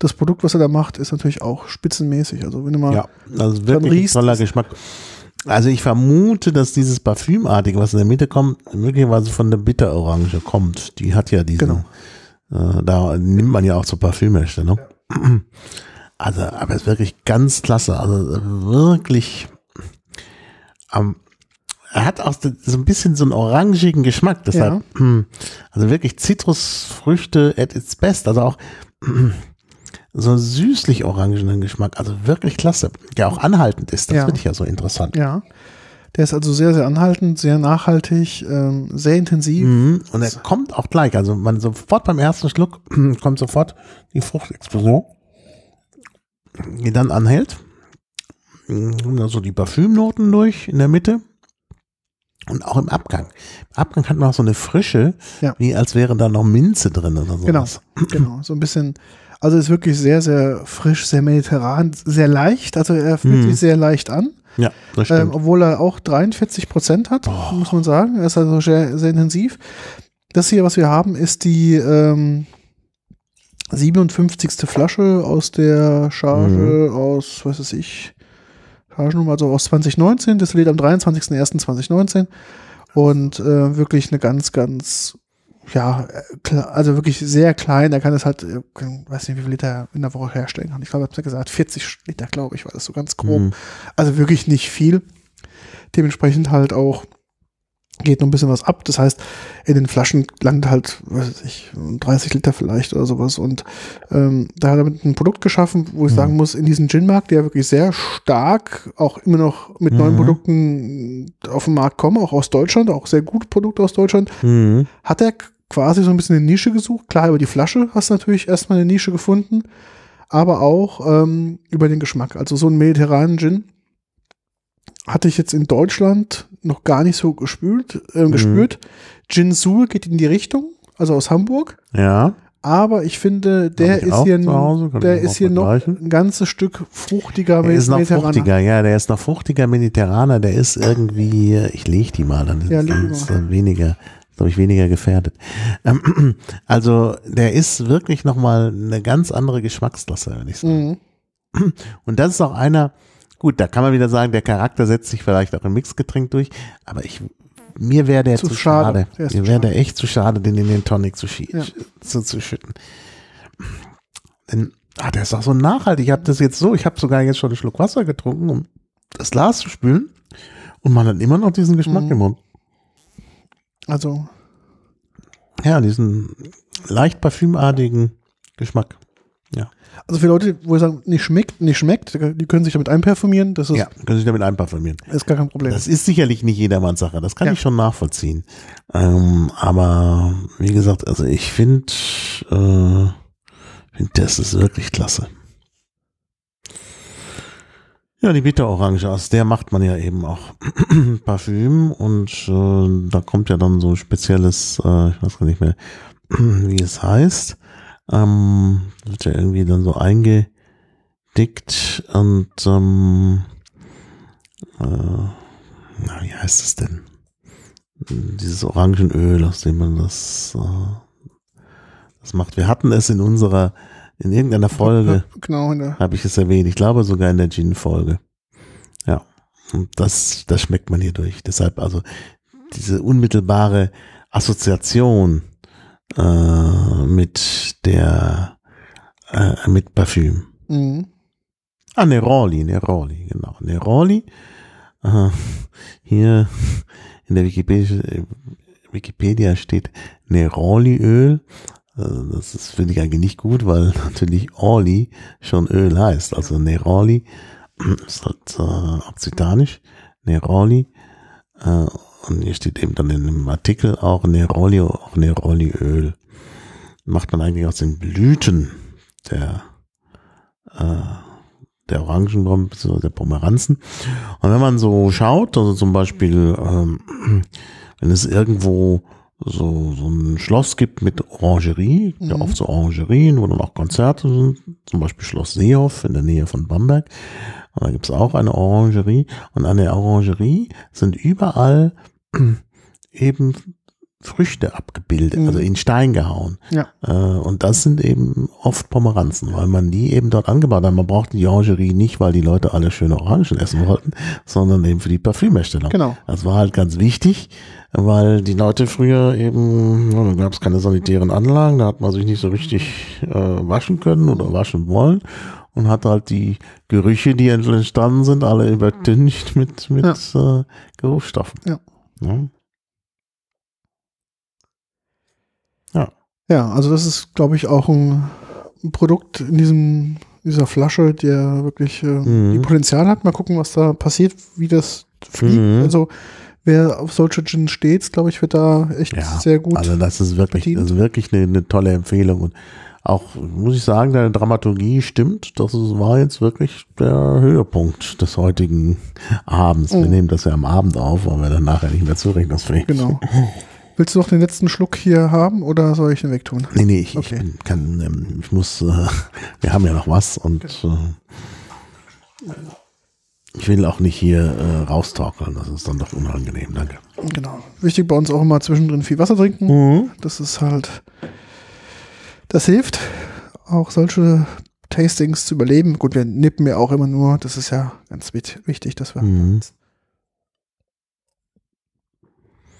das Produkt, was er da macht, ist natürlich auch spitzenmäßig. Also wenn du mal Ja, also wirklich ein riechst toller es. Geschmack. Also ich vermute, dass dieses Parfümartige, was in der Mitte kommt, möglicherweise von der Bitterorange kommt. Die hat ja diesen, Genau. äh, da nimmt man ja auch zur Parfümherstellung. Also, aber es ist wirklich ganz klasse. Also wirklich, ähm, er hat auch so ein bisschen so einen orangigen Geschmack. Deshalb, also wirklich Zitrusfrüchte at its best. Also auch so süßlich orangenen Geschmack. Also wirklich klasse. Der auch anhaltend ist. Das Ja. finde ich ja so interessant. Ja. Der ist also sehr, sehr anhaltend, sehr nachhaltig, ähm, sehr intensiv. Mhm. Und er kommt auch gleich. Also man sofort beim ersten Schluck kommt sofort die Fruchtexplosion, die dann anhält. Mhm, Kommen dann so die Parfümnoten durch in der Mitte. Und auch im Abgang. Im Abgang hat man auch so eine Frische, Ja. wie als wäre da noch Minze drin oder so. Genau, genau. So ein bisschen, also ist wirklich sehr, sehr frisch, sehr mediterran, sehr leicht. Also er fühlt Mhm. sich sehr leicht an, Ja, das ähm, stimmt. obwohl er auch 43 Prozent hat, muss man sagen. Er ist also sehr, sehr intensiv. Das hier, was wir haben, ist die ähm, 57. Flasche aus der Charge aus, was weiß ich, Chargennummer, also aus 2019, das lädt am 23.01.2019 und äh, wirklich eine ganz, ganz, ja, also wirklich sehr klein. Er kann es halt, äh, weiß nicht, wie viel Liter er in der Woche herstellen kann. Ich glaube, er hat mir gesagt, 40 Liter, glaube ich, war das so ganz grob. Mhm. Also wirklich nicht viel. Dementsprechend halt auch geht noch ein bisschen was ab. Das heißt, in den Flaschen landet halt, weiß ich, 30 Liter vielleicht oder sowas. Und ähm, da hat er damit ein Produkt geschaffen, wo ich Mhm. sagen muss, in diesem Gin-Markt, der wirklich sehr stark auch immer noch mit neuen Mhm. Produkten auf den Markt kommen, auch aus Deutschland, auch sehr gute Produkte aus Deutschland, Mhm. hat er quasi so ein bisschen eine Nische gesucht. Klar, über die Flasche hast du natürlich erstmal eine Nische gefunden, aber auch ähm, über den Geschmack. Also so einen mediterranen Gin hatte ich jetzt in Deutschland noch gar nicht so gespült, äh, gespürt. Gin Sul geht in die Richtung, also aus Hamburg. Ja. Aber ich finde, der ich ist hier, Hause, der ist hier noch ein ganzes Stück fruchtiger, Der ist noch mediterraner. fruchtiger, ja, der ist noch fruchtiger Mediterraner, der ist irgendwie, ich lege die mal, dann Ja, ist es weniger, glaube ich, weniger gefährdet. Ähm, also der ist wirklich nochmal eine ganz andere Geschmacksklasse, würde ich sagen. Mhm. Und das ist auch einer, gut, da kann man wieder sagen, der Charakter setzt sich vielleicht auch im Mixgetränk durch, aber ich, mir wäre der Zu zu, schade. schade. Mir wäre der echt zu schade, den in den Tonic zu, Ja. zu, zu schütten. Denn, ah, der ist auch so nachhaltig. Ich habe das jetzt so, ich habe sogar jetzt schon einen Schluck Wasser getrunken, um das Glas zu spülen. Und man hat immer noch diesen Geschmack Mhm. im Mund. Also, Ja, diesen leicht parfümartigen Geschmack. also für Leute, wo ich sagen, nicht schmeckt, nicht schmeckt, die können sich damit einperfumieren, das ist, Ja, können sich damit einparfümieren. ist gar kein Problem. Das ist sicherlich nicht jedermanns Sache, das kann Ja. ich schon nachvollziehen. Ähm, aber wie gesagt, also ich finde, äh, find, das ist wirklich klasse. Ja, die Bitterorange, aus der macht man ja eben auch Parfüm und äh, da kommt ja dann so spezielles, äh, ich weiß gar nicht mehr, wie es heißt, ähm, wird ja irgendwie dann so eingedickt und ähm, äh, na, wie heißt es denn? Dieses Orangenöl, aus dem man das, äh, das macht. Wir hatten es in unserer, in irgendeiner Folge, Genau, der, habe ich es erwähnt. Ich glaube sogar in der Gin-Folge. Ja. Und das, das schmeckt man hier durch. Deshalb also diese unmittelbare Assoziation äh, mit der äh, mit Parfüm. Mhm. Ah, Neroli, Neroli, genau. Neroli. Äh, hier in der Wikipedia, Wikipedia steht Neroli-Öl. Also das finde ich eigentlich nicht gut, weil natürlich Orli schon Öl heißt. Also Neroli ist halt äh, okzitanisch. Neroli. Äh, und hier steht eben dann in dem Artikel auch Neroli, auch Neroli-Öl. Macht man eigentlich aus den Blüten der, äh, der Orangenbaum, bzw. der Pomeranzen. Und wenn man so schaut, also zum Beispiel, ähm, wenn es irgendwo so, so ein Schloss gibt mit Orangerie, ja Mhm. oft so Orangerien, wo dann auch Konzerte sind, zum Beispiel Schloss Seehof in der Nähe von Bamberg. Und da gibt es auch eine Orangerie. Und an der Orangerie sind überall eben Früchte abgebildet, Mhm. also in Stein gehauen. Ja. Äh, und das sind eben oft Pomeranzen, weil man die eben dort angebaut hat. Man braucht die Orangerie nicht, weil die Leute alle schöne Orangen essen wollten, sondern eben für die Parfümherstellung. Genau. Das war halt ganz wichtig, weil die Leute früher eben, ja, da gab es keine sanitären Anlagen, da hat man sich nicht so richtig äh, waschen können oder waschen wollen und hat halt die Gerüche, die entstanden sind, alle übertüncht mit, mit äh, Geruchsstoffen. Ja. Ja. Ja, also das ist, glaube ich, auch ein, ein Produkt in diesem, dieser Flasche, der wirklich äh, Mhm. die Potenzial hat. Mal gucken, was da passiert, wie das fliegt. Mhm. Also wer auf solche Gin steht, glaube ich, wird da echt Ja, sehr gut. Also das ist wirklich, bedient. das ist wirklich eine, eine tolle Empfehlung und auch muss ich sagen, deine Dramaturgie stimmt. Das war jetzt wirklich der Höhepunkt des heutigen Abends. Wir Mhm. nehmen das ja am Abend auf, weil wir dann nachher nicht mehr zurechnungsfähig genau. Willst du noch den letzten Schluck hier haben oder soll ich den wegtun? Nee, nee, ich, Okay. ich bin, kann, ähm, ich muss, äh, wir haben ja noch was und äh, ich will auch nicht hier äh, raustorkeln. Das ist dann doch unangenehm. Danke. Genau. Wichtig bei uns auch immer zwischendrin viel Wasser trinken. Mhm. Das ist halt, das hilft, auch solche Tastings zu überleben. Gut, wir nippen ja auch immer nur, das ist ja ganz wichtig, dass wir Mhm.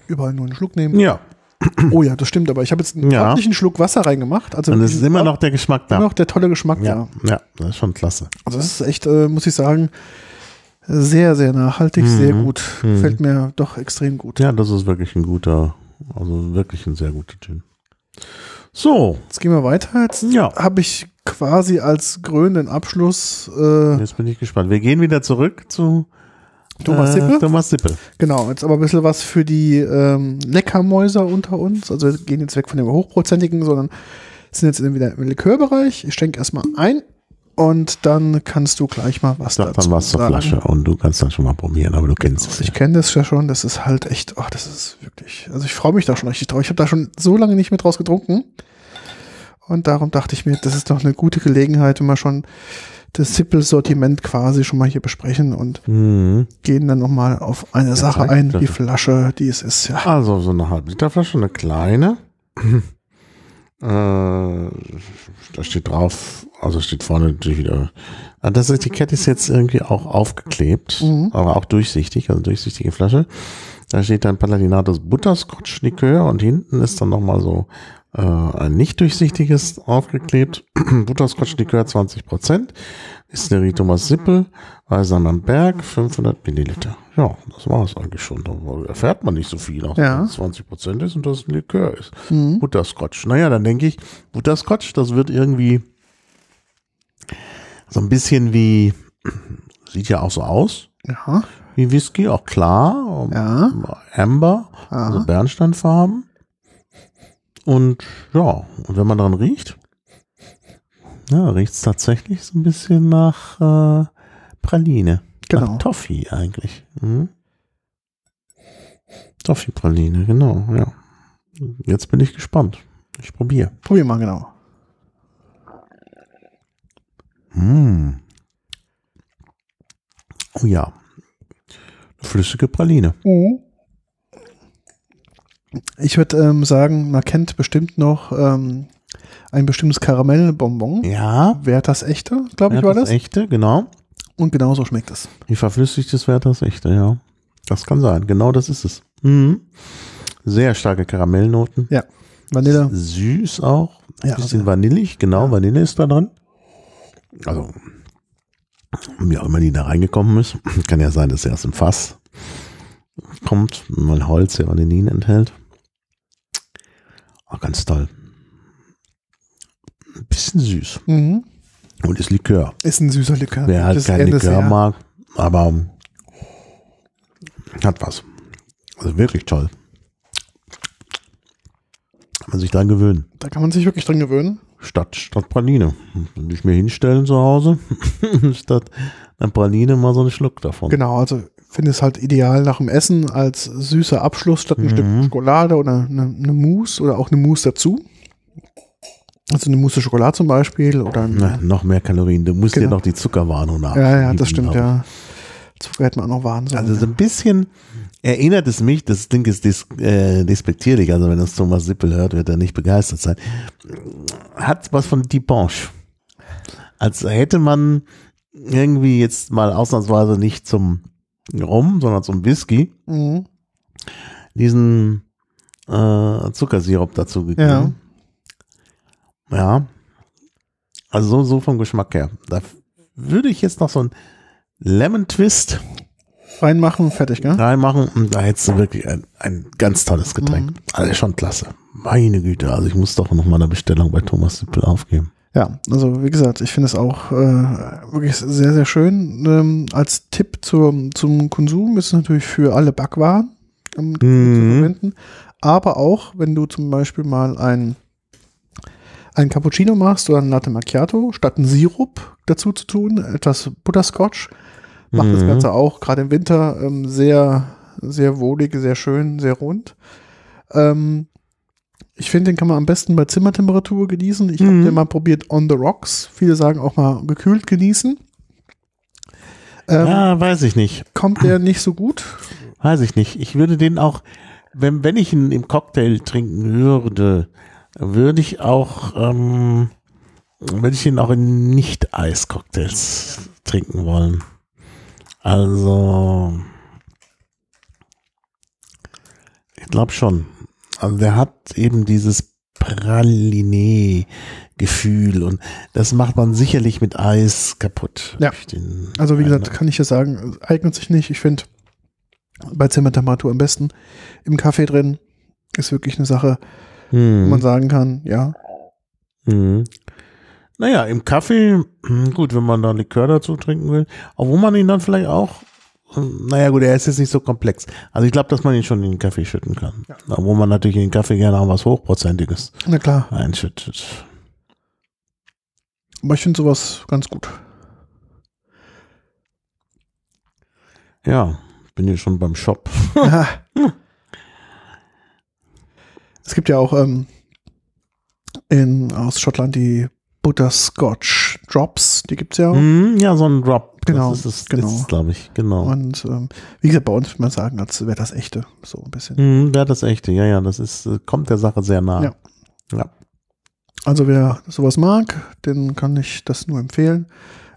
überall nur einen Schluck nehmen. Ja, Oh ja, das stimmt, aber ich habe jetzt einen Ja. ordentlichen Schluck Wasser reingemacht. Also und es ist immer noch der Geschmack da. immer noch der tolle Geschmack Ja, da. ja, das ist schon klasse. Also das ist echt, äh, muss ich sagen, sehr, sehr nachhaltig, Mhm. sehr gut. Mhm. Fällt mir doch extrem gut. Ja, das ist wirklich ein guter, also wirklich ein sehr guter Gin. So, Jetzt gehen wir weiter. Jetzt ja, habe ich quasi als krönenden Abschluss äh, jetzt bin ich gespannt. Wir gehen wieder zurück zu Thomas äh, Sippe. Thomas Sippel. Genau, jetzt aber ein bisschen was für die ähm, Leckermäuser unter uns. Also wir gehen jetzt weg von dem hochprozentigen, sondern sind jetzt wieder im Likörbereich. Ich schenke erstmal ein und dann kannst du gleich mal was Sag dazu dann was zur sagen. Flasche und du kannst dann schon mal probieren, aber du kennst es. Ich Ja. kenne das ja schon, das ist halt echt, ach, das ist wirklich, also ich freue mich da schon richtig drauf. Ich habe da schon so lange nicht mehr draus getrunken. Und darum dachte ich mir, das ist doch eine gute Gelegenheit, wenn wir schon das Sippel-Sortiment quasi schon mal hier besprechen und Mhm. gehen dann nochmal auf eine Sache zeig ein, die Flasche, die es ist, ja. Also so eine halbe Liter Flasche, eine kleine. äh, da steht drauf, also steht vorne natürlich wieder. Ah, Das Etikett ist jetzt irgendwie auch aufgeklebt, Mhm. aber auch durchsichtig, also durchsichtige Flasche. Da steht dann Palatinatus Butterscotch Likör und hinten ist dann nochmal so äh, ein nicht durchsichtiges aufgeklebt. Butterscotch Likör 20%. Distillerie Thomas Sippel, Weißer am Berg, 500 Milliliter. Ja, das war es eigentlich schon. Da erfährt man nicht so viel, auch Ja. dass es 20% ist und dass es ein Likör ist. Mhm. Butterscotch. Naja, dann denke ich, Butterscotch, das wird irgendwie so ein bisschen wie, sieht ja auch so aus, Ja, wie Whisky, auch klar. ja. Amber, Aha. also Bernsteinfarben. Und ja, und wenn man dran riecht, ja, riecht es tatsächlich so ein bisschen nach äh, Praline. Genau. Nach Toffee eigentlich. Mhm. Toffee-Praline, genau, ja. Jetzt bin ich gespannt. Ich probiere. Probier mal, genau. Mm. Oh ja. Flüssige Praline. Ich würde ähm, sagen, man kennt bestimmt noch ähm, ein bestimmtes Karamellbonbon. Ja, Wer das echte, glaube ich, ja, war das echte, genau. Und genauso schmeckt es. Wie verflüssigt das wäre das echte, ja. Das kann sein. Genau das ist es. Mhm. Sehr starke Karamellnoten. Vanille. Süß auch. Ein Ja, bisschen also- vanillig, genau. Ja. Vanille ist da dran. Also, wie auch immer die da reingekommen ist. Kann ja sein, dass er aus dem Fass kommt, weil Holz ja Vanillin enthält. Auch ganz toll. Ein bisschen süß. Mhm. Und ist Likör. Ist ein süßer Likör. Wer halt kein Likör sehr- mag, aber hat was. Also wirklich toll. Kann man sich dran gewöhnen. Da kann man sich wirklich dran gewöhnen. Statt, statt Praline. Wenn ich mir hinstellen zu Hause, statt einer Praline mal so einen Schluck davon. Genau, also finde es halt ideal nach dem Essen als süßer Abschluss statt ein Mhm. Stück Schokolade oder eine, eine Mousse oder auch eine Mousse dazu. Also eine Mousse Schokolade zum Beispiel oder Na, noch mehr Kalorien. Du musst dir Genau. noch die Zuckerwarnung nach. ja, ja, das stimmt, ja. Zucker hätte man auch noch warnen sollen. Also so ein bisschen erinnert es mich, das Ding ist dis, äh, despektierlich, also wenn das Thomas Sippel hört, wird er nicht begeistert sein. Hat was von Dipanche. Als hätte man irgendwie jetzt mal ausnahmsweise nicht zum Rum, sondern zum Whisky mhm. diesen äh, Zuckersirup dazu gegeben. Ja. Ja. Also so, so vom Geschmack her. Da würde ich jetzt noch so ein Lemon Twist Reinmachen, fertig, gell? reinmachen und da hättest du wirklich ein, ein ganz tolles Getränk. Mhm. Also schon klasse. Meine Güte, also ich muss doch noch mal eine Bestellung bei Thomas Sippel aufgeben. Ja, also wie gesagt, ich finde es auch äh, wirklich sehr, sehr schön. Ähm, als Tipp zur, zum Konsum ist es natürlich für alle Backwaren ähm, zu Mhm. verwenden. Aber auch, wenn du zum Beispiel mal ein, ein Cappuccino machst oder ein Latte Macchiato, statt einen Sirup dazu zu tun, etwas Butterscotch, macht das Mhm. Ganze auch gerade im Winter ähm, sehr, sehr wohlig, sehr schön, sehr rund. Ähm, ich finde, den kann man am besten bei Zimmertemperatur genießen. Ich Mhm. habe den mal probiert on the rocks. Viele sagen auch mal gekühlt genießen. Ähm, ja, weiß ich nicht. Kommt der nicht so gut? Weiß ich nicht. Ich würde den auch, wenn, wenn ich ihn im Cocktail trinken würde, würde ich auch, ähm, würde ich ihn auch in Nicht-Eis-Cocktails trinken wollen. Also, ich glaube schon. Also der hat eben dieses Praline-Gefühl und das macht man sicherlich mit Eis kaputt. Ja. Also wie gesagt, kann ich ja sagen, eignet sich nicht. Ich finde bei Zimmertemperatur am besten. Im Kaffee drin ist wirklich eine Sache, wo Hm. man sagen kann, ja, Mhm. Naja, im Kaffee, hm, gut, wenn man da Likör dazu trinken will, obwohl man ihn dann vielleicht auch, hm, naja gut, er ist jetzt nicht so komplex. Also ich glaube, dass man ihn schon in den Kaffee schütten kann. Obwohl man natürlich in den Kaffee gerne auch was Hochprozentiges na klar. einschüttet. Aber ich finde sowas ganz gut. Ja, bin hier schon beim Shop. Ja. es gibt ja auch ähm, in, aus Schottland die Butterscotch Drops, die gibt es ja. Hm, ja, so ein Drop. Genau, Das ist es, genau. glaube ich, genau. Und ähm, wie gesagt, bei uns würde man sagen, als wäre das echte, so ein bisschen. Hm, ja, das echte, ja, ja, das ist, äh, kommt der Sache sehr nah. Ja. ja. Also wer sowas mag, den kann ich das nur empfehlen.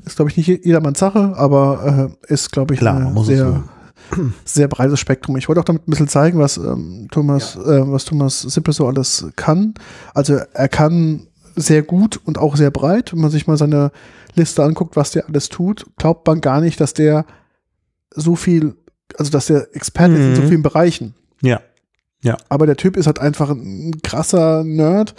Ist, glaube ich, nicht jedermanns Sache, aber äh, ist, glaube ich, Klar, eine sehr, sehr breites Spektrum. Ich wollte auch damit ein bisschen zeigen, was ähm, Thomas, äh, was Thomas Sippe so alles kann. Also er kann sehr gut und auch sehr breit. Wenn man sich mal seine Liste anguckt, was der alles tut, glaubt man gar nicht, dass der so viel, also dass der Experte ist in so Mhm. vielen Bereichen. Ja. Aber der Typ ist halt einfach ein krasser Nerd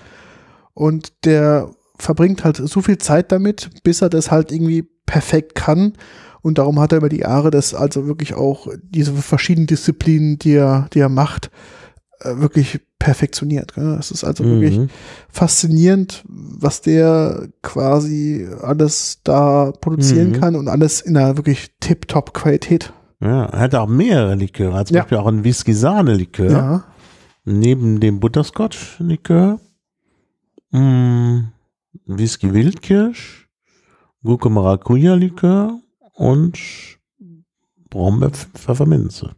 und der verbringt halt so viel Zeit damit, bis er das halt irgendwie perfekt kann. Und darum hat er über die Jahre das also wirklich auch diese verschiedenen Disziplinen, die er, die er macht, wirklich perfektioniert. gell? Es ist also wirklich Mhm. faszinierend, was der quasi alles da produzieren Mhm. kann und alles in einer wirklich tip-top Qualität. Ja, er hat auch mehrere Liköre. Zum Ja. Beispiel auch ein Whisky-Sahne-Likör. Ja. Neben dem Butterscotch-Likör. Mm, Whisky-Wildkirsch. Gurke Maracuja-Likör. Und Brombeer-Pfefferminze.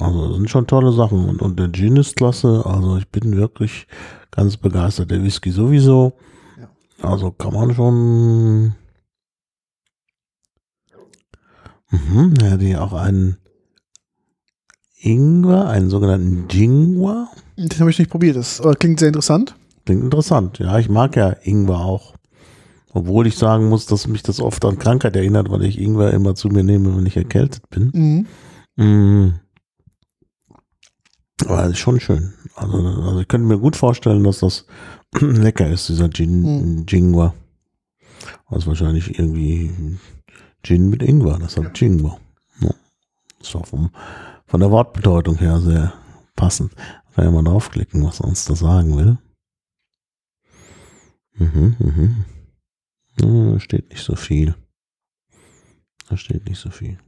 Also das sind schon tolle Sachen. Und, und der Gin ist klasse. Also ich bin wirklich ganz begeistert. Der Whisky sowieso. Ja. Also kann man schon... Mhm, er hat hier auch einen Ingwer, einen sogenannten Jingwa. Den habe ich nicht probiert. Das aber klingt sehr interessant. Klingt interessant. Ja, ich mag ja Ingwer auch. Obwohl ich sagen muss, dass mich das oft an Krankheit erinnert, weil ich Ingwer immer zu mir nehme, wenn ich erkältet bin. Mhm. Mm. Aber ist schon schön. Also, also ich könnte mir gut vorstellen, dass das lecker ist, dieser Gin, Mhm. Jingwa. Also wahrscheinlich irgendwie Gin mit Ingwer, das hat Jingwa. Ja. Ist auch vom, von der Wortbedeutung her sehr passend. Kann ja mal draufklicken, was er uns da sagen will. Mhm, mhm. Ja, da steht nicht so viel. Da steht nicht so viel.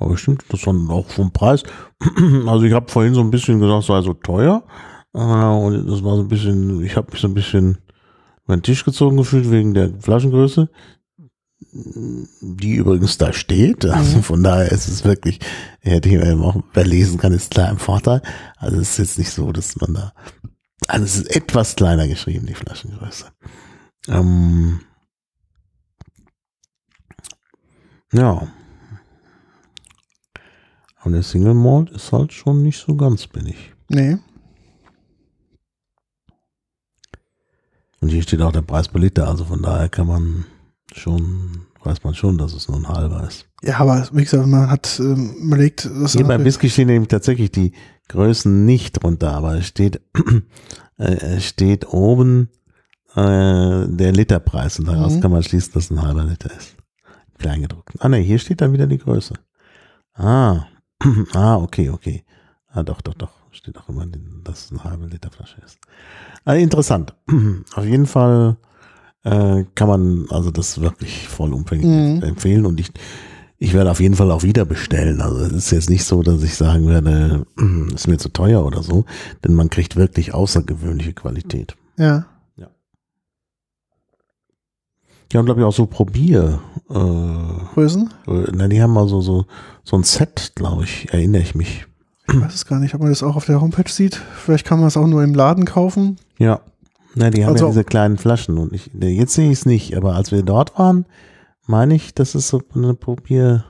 Aber stimmt, das dann auch vom Preis. Also ich habe vorhin so ein bisschen gesagt, es sei so teuer. Äh, Und das war so ein bisschen, ich habe mich so ein bisschen über den Tisch gezogen gefühlt wegen der Flaschengröße, die übrigens da steht. Also Mhm. von daher ist es wirklich, hätte ich mir auch, wer lesen kann, ist klar im Vorteil. Also es ist jetzt nicht so, dass man da, also es ist etwas kleiner geschrieben, die Flaschengröße. Ähm, ja. Und der Single Malt ist halt schon nicht so ganz billig. Nee. Und hier steht auch der Preis per Liter, also von daher kann man schon, weiß man schon, dass es nur ein halber ist. Ja, aber wie gesagt, man hat ähm, überlegt, dass Hier beim Whisky stehen nämlich tatsächlich die Größen nicht drunter, aber es steht, äh, steht oben äh, der Literpreis und daraus Mhm. kann man schließen, dass es ein halber Liter ist. Kleingedruckt. Ah ne, hier steht dann wieder die Größe. Ah, ah, okay, okay. Ah, doch, doch, doch. Steht auch immer, dass es eine halbe Liter Flasche ist. Ah, interessant. Auf jeden Fall äh, kann man also das wirklich vollumfänglich Mhm. empfehlen und ich, ich werde auf jeden Fall auch wieder bestellen. Also es ist jetzt nicht so, dass ich sagen werde, ist mir zu teuer oder so, denn man kriegt wirklich außergewöhnliche Qualität. Ja. Die haben, glaube ich, auch so Probier. Äh, Größen? na, die haben mal so, so, so ein Set, glaube ich, erinnere ich mich. Ich weiß es gar nicht, ob man das auch auf der Homepage sieht. Vielleicht kann man es auch nur im Laden kaufen. Ja. Na, die haben Also- ja diese kleinen Flaschen und ich, jetzt sehe ich es nicht, aber als wir dort waren, meine ich, das ist so eine Probier.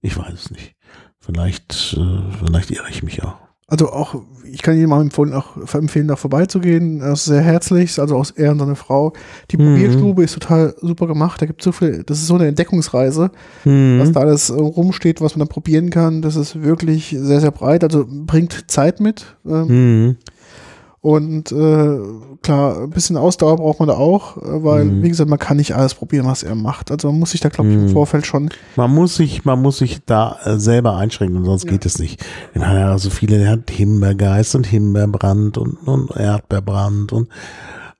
Ich weiß es nicht. Vielleicht, äh, vielleicht irre ich mich auch. Also auch, ich kann jedem empfehlen, auch empfehlen, da vorbeizugehen. Das ist sehr herzlich, also auch er und seine Frau. Die Mhm. Probierstube ist total super gemacht. Da gibt so viel, das ist so eine Entdeckungsreise, Mhm. was da alles äh, rumsteht, was man da probieren kann. Das ist wirklich sehr, sehr breit. Also bringt Zeit mit. Ähm, Mhm. Und äh, klar, ein bisschen Ausdauer braucht man da auch, äh, weil, Mhm. wie gesagt, man kann nicht alles probieren, was er macht. Also man muss sich da, glaube ich, im Mhm. Vorfeld schon. Man muss sich, man muss sich da äh, selber einschränken, sonst Ja. geht es nicht. Er hat ja so viele, der hat Himbeergeist und Himbeerbrand und, und Erdbeerbrand und,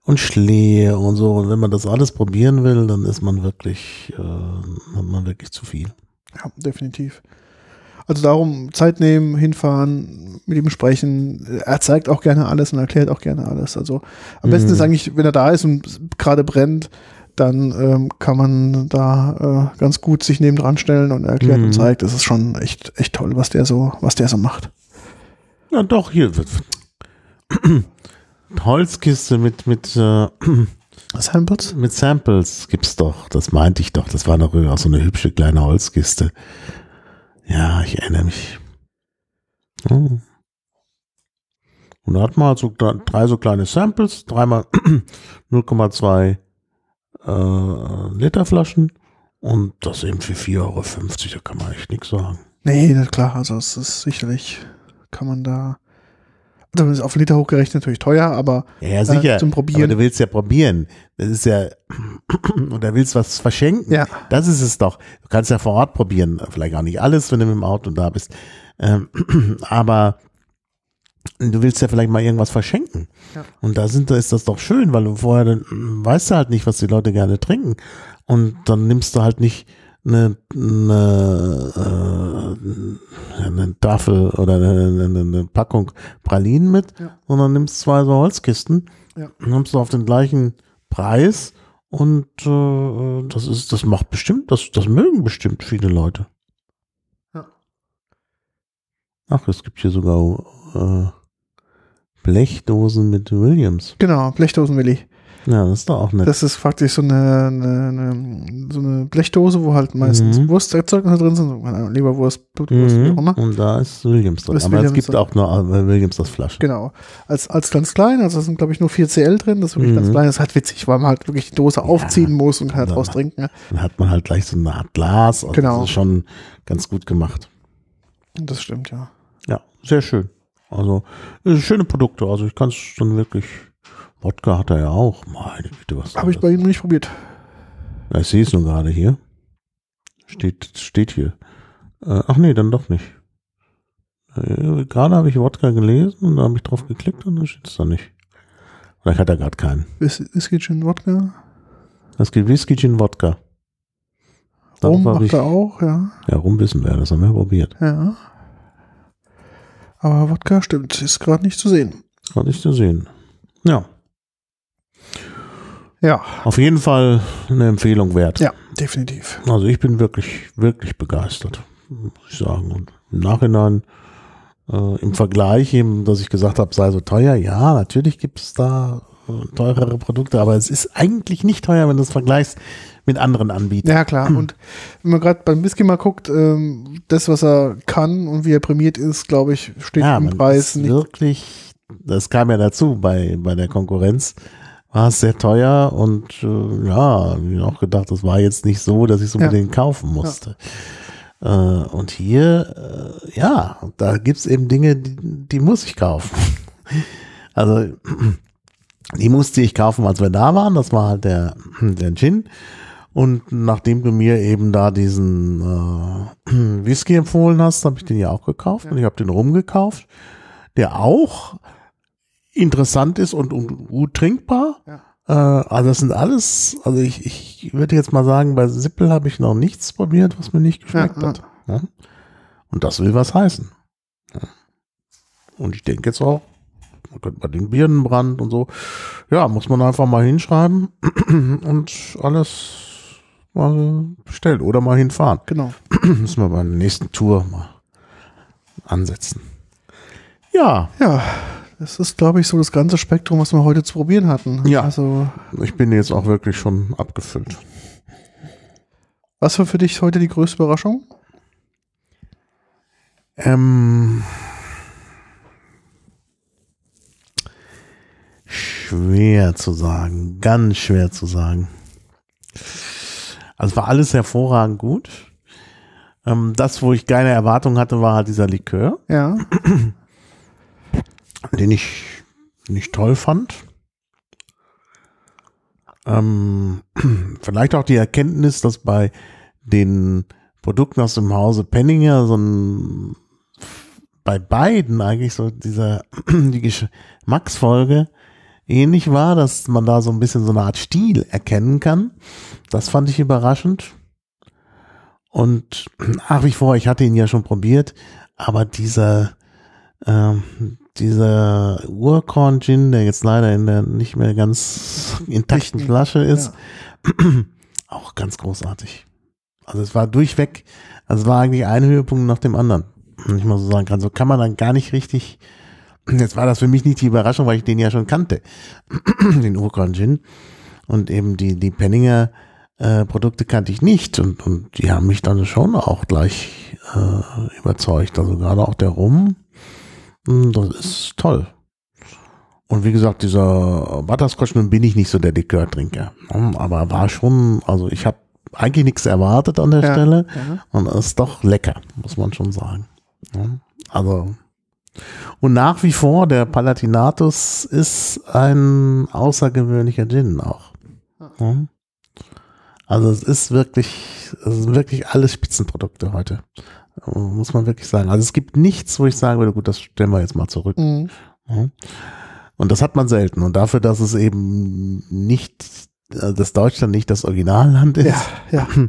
und Schlehe und so. Und wenn man das alles probieren will, dann ist man wirklich, äh, hat man wirklich zu viel. Ja, definitiv. Also darum Zeit nehmen, hinfahren, mit ihm sprechen. Er zeigt auch gerne alles und erklärt auch gerne alles. Also am besten Mhm. ist eigentlich, wenn er da ist und gerade brennt, dann ähm, kann man da äh, ganz gut sich nebendran stellen und er erklärt Mhm. und zeigt. Das ist schon echt, echt toll, was der so, was der so macht. Ja, doch, hier wird Holzkiste mit, mit, äh, Samples? mit Samples gibt's doch. Das meinte ich doch. Das war doch auch so eine hübsche kleine Holzkiste. Ja, ich erinnere mich. Und da hat man halt so dr- drei so kleine Samples, dreimal 0,2 äh, Liter Flaschen und das eben für 4,50 Euro. Da kann man echt nichts sagen. Nee, na klar, also es ist sicherlich, kann man da. Also ist auf Liter hochgerechnet natürlich teuer, aber Ja, ja sicher. Äh, zum Probieren. Aber du willst ja probieren. Das ist ja, oder willst was verschenken. ja, Das ist es doch. Du kannst ja vor Ort probieren. Vielleicht auch nicht alles, wenn du mit dem Auto da bist. Ähm, aber du willst ja vielleicht mal irgendwas verschenken. Ja. Und da sind, da ist das doch schön, weil du vorher dann, mm, weißt du halt nicht, was die Leute gerne trinken. Und dann nimmst du halt nicht eine, eine, äh, eine Tafel oder eine, eine, eine Packung Pralinen mit, Ja. sondern nimmst zwei so Holzkisten, Ja. nimmst du auf den gleichen Preis und äh, das ist, das macht bestimmt, das, das mögen bestimmt viele Leute. Ja. Ach, es gibt hier sogar äh, Blechdosen mit Williams. genau, Blechdosen Willi. Ja, das ist doch auch nett. Das ist faktisch so eine, eine, eine, so eine Blechdose, wo halt meistens Mhm. Wursterzeugnisse drin sind, so, Leberwurst, Blutwurst, wie auch Mhm. immer. Und da ist Williams drin. Ist Aber Williams es gibt drin. auch nur äh, Williams das Flasche. Genau. Als, als ganz klein, also da sind glaube ich nur 4 CL drin, das ist wirklich Mhm. ganz klein, das ist halt witzig, weil man halt wirklich die Dose aufziehen muss und kann halt Ja. draus trinken. Ja. Dann hat man halt gleich so eine Art Glas. Also Genau. Das ist schon ganz gut gemacht. Das stimmt, ja. Ja, sehr schön. Also, äh, schöne Produkte. Also, ich kann es schon wirklich. Wodka hat er ja auch. Meine Güte, was Habe ich bei ihm nicht probiert. Ja, ich sehe es nur gerade hier. Steht, steht hier. Äh, ach nee, dann doch nicht. Äh, gerade habe ich Wodka gelesen und da habe ich drauf geklickt und dann steht es da nicht. Vielleicht hat er gerade keinen. Whis- Whisky, Gin, Wodka. Es gibt Whisky, Gin, Wodka. Rum Darauf hab macht ich, er auch, ja. ja, rum wissen wir, das haben wir probiert. Ja. Aber Wodka stimmt, ist gerade nicht zu sehen. War nicht zu sehen. Ja, Ja, auf jeden Fall eine Empfehlung wert. ja, definitiv. Also ich bin wirklich, wirklich begeistert, muss ich sagen. Und im Nachhinein, äh, im Vergleich eben, dass ich gesagt habe, sei so teuer, ja, natürlich gibt es da äh, teurere Produkte, aber es ist eigentlich nicht teuer, wenn du es vergleichst mit anderen Anbietern. Ja, klar. Und wenn man gerade beim Whisky mal guckt, ähm, das, was er kann und wie er prämiert ist, glaube ich, steht Ja, im Preis ist nicht. wirklich, das kam ja dazu bei, bei der Konkurrenz, war es sehr teuer und äh, ja, ich auch gedacht, das war jetzt nicht so, dass ich es Ja. unbedingt kaufen musste. Äh, und hier, äh, ja, da gibt's eben Dinge, die, die muss ich kaufen. Also, die musste ich kaufen, als wir da waren. Das war halt der, der Gin. Und nachdem du mir eben da diesen äh, Whisky empfohlen hast, habe ich den ja auch gekauft und ich habe den rumgekauft, der auch interessant ist und, und gut trinkbar. Ja. Äh, also das sind alles, also ich, ich würde jetzt mal sagen, bei Sippel habe ich noch nichts probiert, was mir nicht geschmeckt Ja, hat. Ja? Und das will was heißen. Ja. Und ich denke jetzt auch, man könnte bei den Birnenbrand und so, ja, muss man einfach mal hinschreiben und alles mal bestellen oder mal hinfahren. Genau. Müssen wir bei der nächsten Tour mal ansetzen. Ja, Ja, das ist, glaube ich, so das ganze Spektrum, was wir heute zu probieren hatten. Ja. Also, ich bin jetzt auch wirklich schon abgefüllt. was war für dich heute die größte Überraschung? Ähm, schwer zu sagen, ganz schwer zu sagen. Also es war alles hervorragend gut. Ähm, das, wo ich keine Erwartung hatte, war halt dieser Likör, Ja. den ich nicht toll fand. Ähm, vielleicht auch die Erkenntnis, dass bei den Produkten aus dem Hause Penninger so ein bei beiden eigentlich so dieser die Geschmacksfolge ähnlich war, dass man da so ein bisschen so eine Art Stil erkennen kann. Das fand ich überraschend. Und nach wie vor, ich hatte ihn ja schon probiert, aber dieser ähm, dieser Urkorn Gin, der jetzt leider in der nicht mehr ganz intakten Flasche ist, auch ganz großartig. Also es war durchweg, also es war eigentlich ein Höhepunkt nach dem anderen, wenn ich mal so sagen kann. So kann man dann gar nicht richtig, jetzt war das für mich nicht die Überraschung, weil ich den ja schon kannte, den Urkorn Gin. Und eben die, die Penninger äh, Produkte kannte ich nicht und, und die haben mich dann schon auch gleich äh, überzeugt. Also gerade auch der Rum, das ist toll. Und wie gesagt, dieser Butterscotch, nun bin ich nicht so der Likörtrinker. ne, Aber war schon, also ich habe eigentlich nichts erwartet an der Ja, Stelle ja. und es ist doch lecker, muss man schon sagen. Ja, Also und nach wie vor, der Palatinatus ist ein außergewöhnlicher Gin auch. Also es ist wirklich, es sind wirklich alles Spitzenprodukte heute. Muss man wirklich sagen. Also es gibt nichts, wo ich sagen würde, gut, das stellen wir jetzt mal zurück. Mhm. Und das hat man selten. Und dafür, dass es eben nicht, äh, dass Deutschland nicht das Originalland ist, Ja, ja.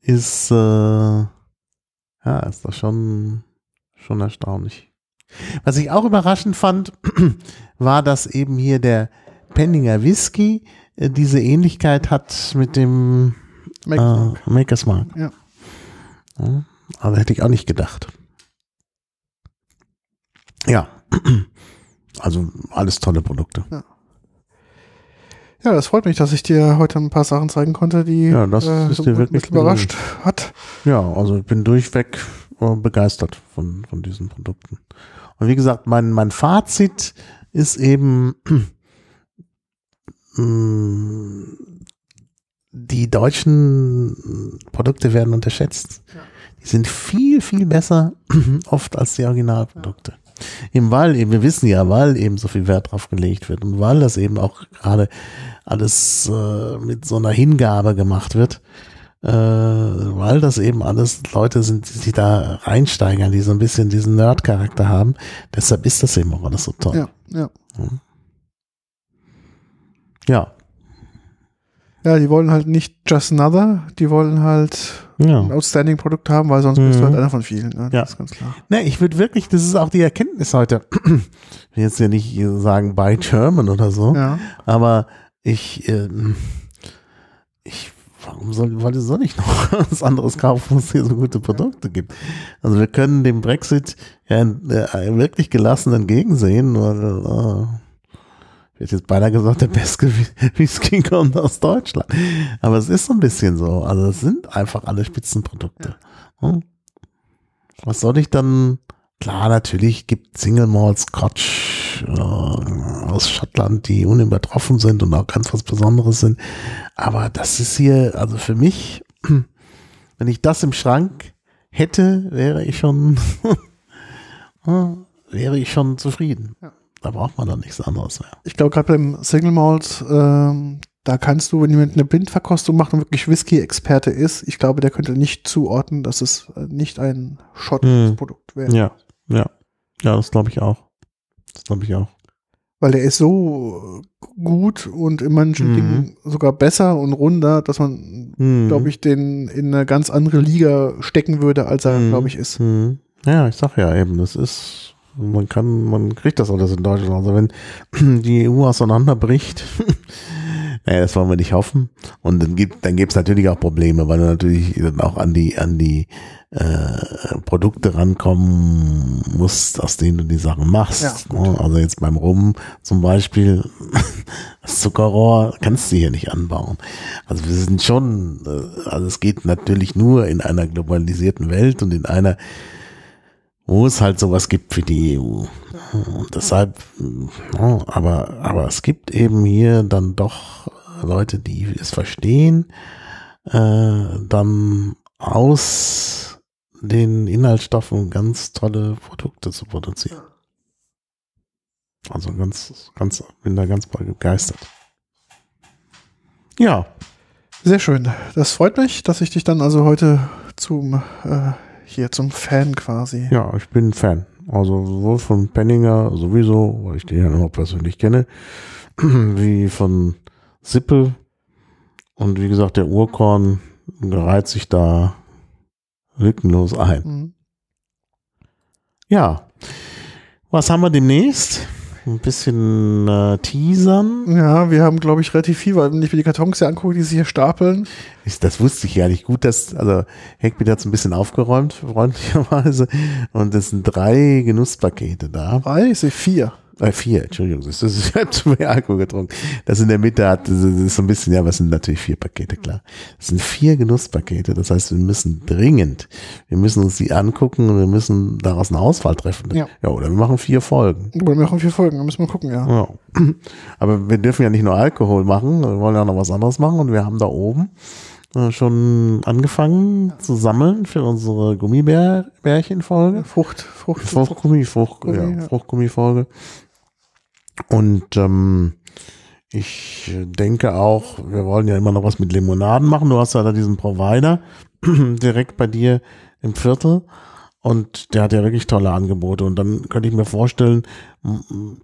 ist, äh, ja, ist das schon, schon erstaunlich. Was ich auch überraschend fand, war, dass eben hier der Penninger Whisky äh, diese Ähnlichkeit hat mit dem Make- äh, Maker's Mark. Ja. ja. Also hätte ich auch nicht gedacht. Ja. Also alles tolle Produkte. Ja, das freut mich, dass ich dir heute ein paar Sachen zeigen konnte, die Ja, das äh, ist dir wirklich überrascht hat. Ja, also ich bin durchweg äh, begeistert von, von diesen Produkten. Und wie gesagt, mein, mein Fazit ist eben, mh, die deutschen Produkte werden unterschätzt. Die sind viel, viel besser oft als die Originalprodukte. Eben weil, eben, wir wissen ja, weil eben so viel Wert drauf gelegt wird und weil das eben auch gerade alles äh, mit so einer Hingabe gemacht wird, äh, weil das eben alles Leute sind, die sich da reinsteigern, die so ein bisschen diesen Nerd-Charakter haben. Deshalb ist das eben auch alles so toll. Ja, ja. Ja, Ja, die wollen halt nicht just another, die wollen halt ja. ein outstanding Produkt haben, weil sonst bist du Mhm. halt einer von vielen. Ne? Ja. Das ist ganz klar. Ne, ich würde wirklich, das ist auch die Erkenntnis heute. Ich will jetzt ja nicht sagen by German oder so, Ja. aber ich, ähm, ich, warum soll, weil soll ich noch was anderes kaufen, wo es hier so gute Produkte gibt? Also wir können dem Brexit ja äh, wirklich gelassen entgegensehen, weil, äh, ich jetzt beinahe gesagt, der beste Whisky kommt aus Deutschland. Aber es ist so ein bisschen so. Also es sind einfach alle Spitzenprodukte. Hm? Was soll ich dann? Klar, natürlich gibt Single Malt Scotch äh, aus Schottland, die unübertroffen sind und auch ganz was Besonderes sind. Aber das ist hier, also für mich, wenn ich das im Schrank hätte, wäre ich schon, wäre ich schon zufrieden. Ja. Da braucht man dann nichts anderes mehr. Ich glaube, gerade beim Single Malt, ähm, da kannst du, wenn jemand eine Blindverkostung macht und wirklich Whisky-Experte ist, ich glaube, der könnte nicht zuordnen, dass es äh, nicht ein schottisches Hm. Produkt wäre. Ja, ja. Ja, das glaube ich auch. Das glaube ich auch. Weil der ist so gut und in manchen Mhm. Dingen sogar besser und runder, dass man, Mhm. glaube ich, den in eine ganz andere Liga stecken würde, als er, Mhm. glaube ich, ist. Mhm. Ja, ich sag ja eben, das ist, man kann, man kriegt das alles in Deutschland. Also wenn die EU auseinanderbricht, naja, das wollen wir nicht hoffen. Und dann gibt, dann gibt's natürlich auch Probleme, weil du natürlich dann auch an die, an die äh, Produkte rankommen musst, aus denen du die Sachen machst. Ja, ne? Also jetzt beim Rum zum Beispiel, das Zuckerrohr kannst du hier nicht anbauen. Also wir sind schon, äh, also es geht natürlich nur in einer globalisierten Welt und in einer wo es halt sowas gibt wie die EU. Und deshalb, ja, aber, aber es gibt eben hier dann doch Leute, die es verstehen, äh, dann aus den Inhaltsstoffen ganz tolle Produkte zu produzieren. Also ganz, ganz, bin da ganz begeistert. Ja, Sehr schön. Das freut mich, dass ich dich dann also heute zum, äh, hier zum Fan quasi. Ja, ich bin Fan. Also sowohl von Penninger sowieso, weil ich den ja noch persönlich kenne, wie von Sippel. Und wie gesagt, der Urkorn reiht sich da lückenlos ein. Mhm. Ja. Was haben wir demnächst? Ein bisschen äh, teasern. Ja, wir haben, glaube ich, relativ viel, weil wenn ich mir die Kartons hier angucke, die sich hier stapeln. Ich, das wusste ich ja nicht gut, dass, also Heckbeat hat es ein bisschen aufgeräumt, freundlicherweise. Und es sind drei Genusspakete da. Drei, ich sehe vier. Äh, vier, Entschuldigung, das ist, ich habe zu viel Alkohol getrunken. Das in der Mitte hat, das ist so ein bisschen, ja, aber es sind natürlich vier Pakete, klar. Es sind vier Genusspakete, das heißt, wir müssen dringend, wir müssen uns die angucken und wir müssen daraus eine Auswahl treffen. Ja. ja oder wir machen vier Folgen. Oder wir machen vier Folgen, da müssen wir gucken, ja. Ja. Aber wir dürfen ja nicht nur Alkohol machen, wir wollen ja noch was anderes machen und wir haben da oben äh, schon angefangen zu sammeln für unsere Gummibärchen-Folge. Frucht, Frucht, Fruchtgummi, Frucht, Gummi, ja, ja. Und ähm, ich denke auch, wir wollen ja immer noch was mit Limonaden machen. Du hast ja da diesen Provider direkt bei dir im Viertel. Und der hat ja wirklich tolle Angebote. Und dann könnte ich mir vorstellen,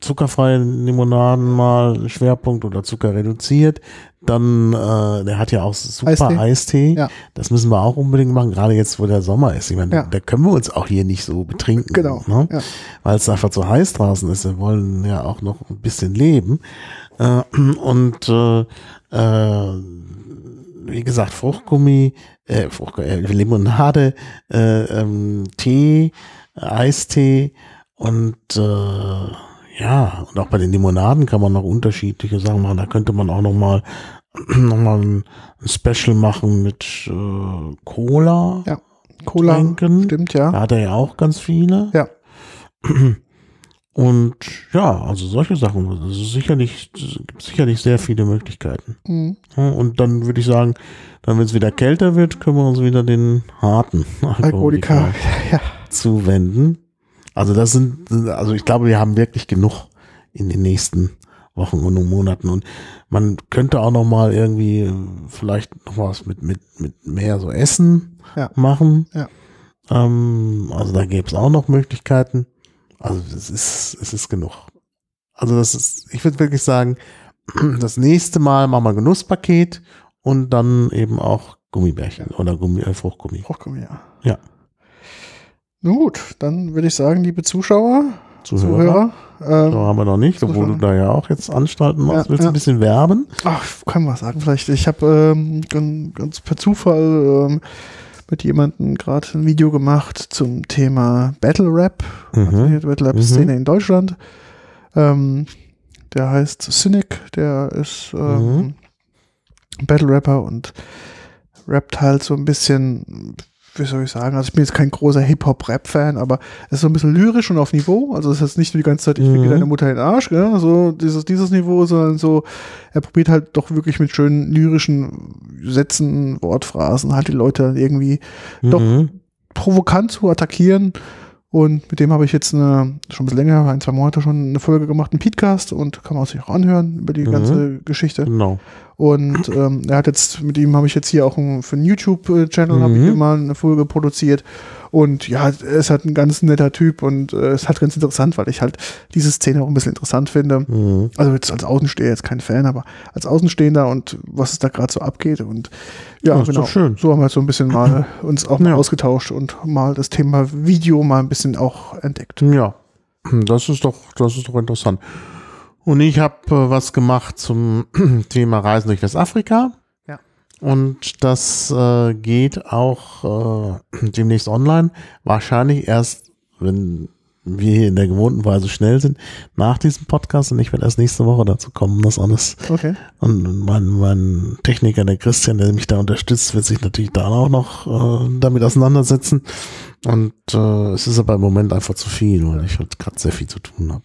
zuckerfreie Limonaden mal Schwerpunkt oder Zucker reduziert. Dann, äh, der hat ja auch super Eistee. Eistee. Ja. Das müssen wir auch unbedingt machen, gerade jetzt, wo der Sommer ist. Ich meine, Ja. da können wir uns auch hier nicht so betrinken. Genau, Ne? ja. Weil es einfach zu heiß draußen ist. Wir wollen ja auch noch ein bisschen leben. Äh, und äh, äh, wie gesagt, Fruchtgummi, äh, Frucht, äh, Limonade, äh, ähm, Tee, Eistee und äh, ja, und auch bei den Limonaden kann man noch unterschiedliche Sachen machen. Da könnte man auch noch mal, noch mal ein, Special machen mit äh, Cola. Ja. Cola, Tränken. stimmt, ja. Da hat er ja auch ganz viele. Ja. Und ja, also solche Sachen. Also sicherlich, es gibt sicherlich sehr viele Möglichkeiten. Mhm. Und dann würde ich sagen, dann wenn es wieder kälter wird, können wir uns wieder den harten Alkoholiker, ja. zuwenden. Also das sind, also ich glaube, wir haben wirklich genug in den nächsten Wochen und Monaten und man könnte auch noch mal irgendwie vielleicht noch was mit mit mit mehr so Essen Ja. machen. Ja. Ähm, also da gäbe es auch noch Möglichkeiten. Also es ist es ist genug. Also das ist, ich würde wirklich sagen, das nächste Mal machen wir Genusspaket und dann eben auch Gummibärchen oder Gummi, äh, Fruchtgummi. Fruchtgummi, ja. Ja. Nun gut, dann würde ich sagen, liebe Zuschauer, Zuhörer. Zuhörer, ähm, So haben wir noch nicht, obwohl du da ja auch jetzt Anstalten machst. Ja, Willst du ja. ein bisschen werben? Ach, kann man sagen, vielleicht. Ich habe ähm, ganz, ganz per Zufall ähm, mit jemandem gerade ein Video gemacht zum Thema Battle Rap, also Mhm. die Battle Rap Szene in Deutschland. Ähm, der heißt Cynic, der ist ähm, Battle Rapper und rappt halt so ein bisschen, wie soll ich sagen, also ich bin jetzt kein großer Hip-Hop-Rap-Fan, aber es ist so ein bisschen lyrisch und auf Niveau. Also es ist jetzt nicht nur die ganze Zeit, ich Mhm. deine Mutter in den Arsch, gell? so dieses, dieses Niveau, sondern so, er probiert halt doch wirklich mit schönen lyrischen Sätzen, Wortphrasen halt die Leute irgendwie doch Mhm. provokant zu attackieren. Und mit dem habe ich jetzt eine, schon ein bisschen länger, ein, zwei Monate schon eine Folge gemacht, einen Podcast und kann man sich auch anhören über die Mhm. ganze Geschichte. Genau. Und ähm, er hat jetzt, mit ihm habe ich jetzt hier auch ein, für einen YouTube-Channel habe ich Mhm. mal eine Folge produziert. Und ja, er ist halt ein ganz netter Typ und äh, ist halt ganz interessant, weil ich halt diese Szene auch ein bisschen interessant finde. Mhm. Also jetzt als Außenstehender, jetzt kein Fan, aber als Außenstehender und was es da gerade so abgeht. Und ja, Ja, genau. So haben wir so ein bisschen mal uns auch mal Ja. ausgetauscht und mal das Thema Video mal ein bisschen auch entdeckt. Ja, das ist doch, das ist doch interessant. Und ich habe äh, was gemacht zum Thema Reisen durch Westafrika. Ja. Und das äh, geht auch äh, demnächst online. Wahrscheinlich erst, wenn wir hier in der gewohnten Weise schnell sind, nach diesem Podcast. Und ich werde erst nächste Woche dazu kommen, das alles. Okay. Und mein, mein Techniker, der Christian, der mich da unterstützt, wird sich natürlich da auch noch äh, damit auseinandersetzen. Und äh, es ist aber im Moment einfach zu viel, weil ich halt gerade sehr viel zu tun habe.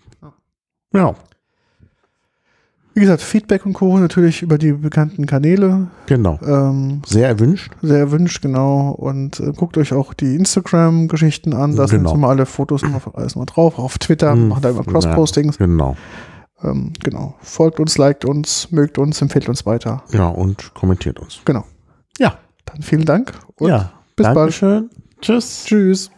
Ja, Wie gesagt, Feedback und Co. natürlich über die bekannten Kanäle. genau. Ähm, Sehr erwünscht. sehr erwünscht, genau. Und äh, guckt euch auch die Instagram-Geschichten an. Da sind Genau. so mal alle Fotos immer alles mal drauf. Auf Twitter Hm. machen da immer Cross-Postings. Genau. Ähm, genau. Folgt uns, liked uns, mögt uns, empfehlt uns weiter. Ja, und kommentiert uns. Genau. Ja. Dann vielen Dank und ja. bis bald. Dankeschön. Tschüss. Tschüss.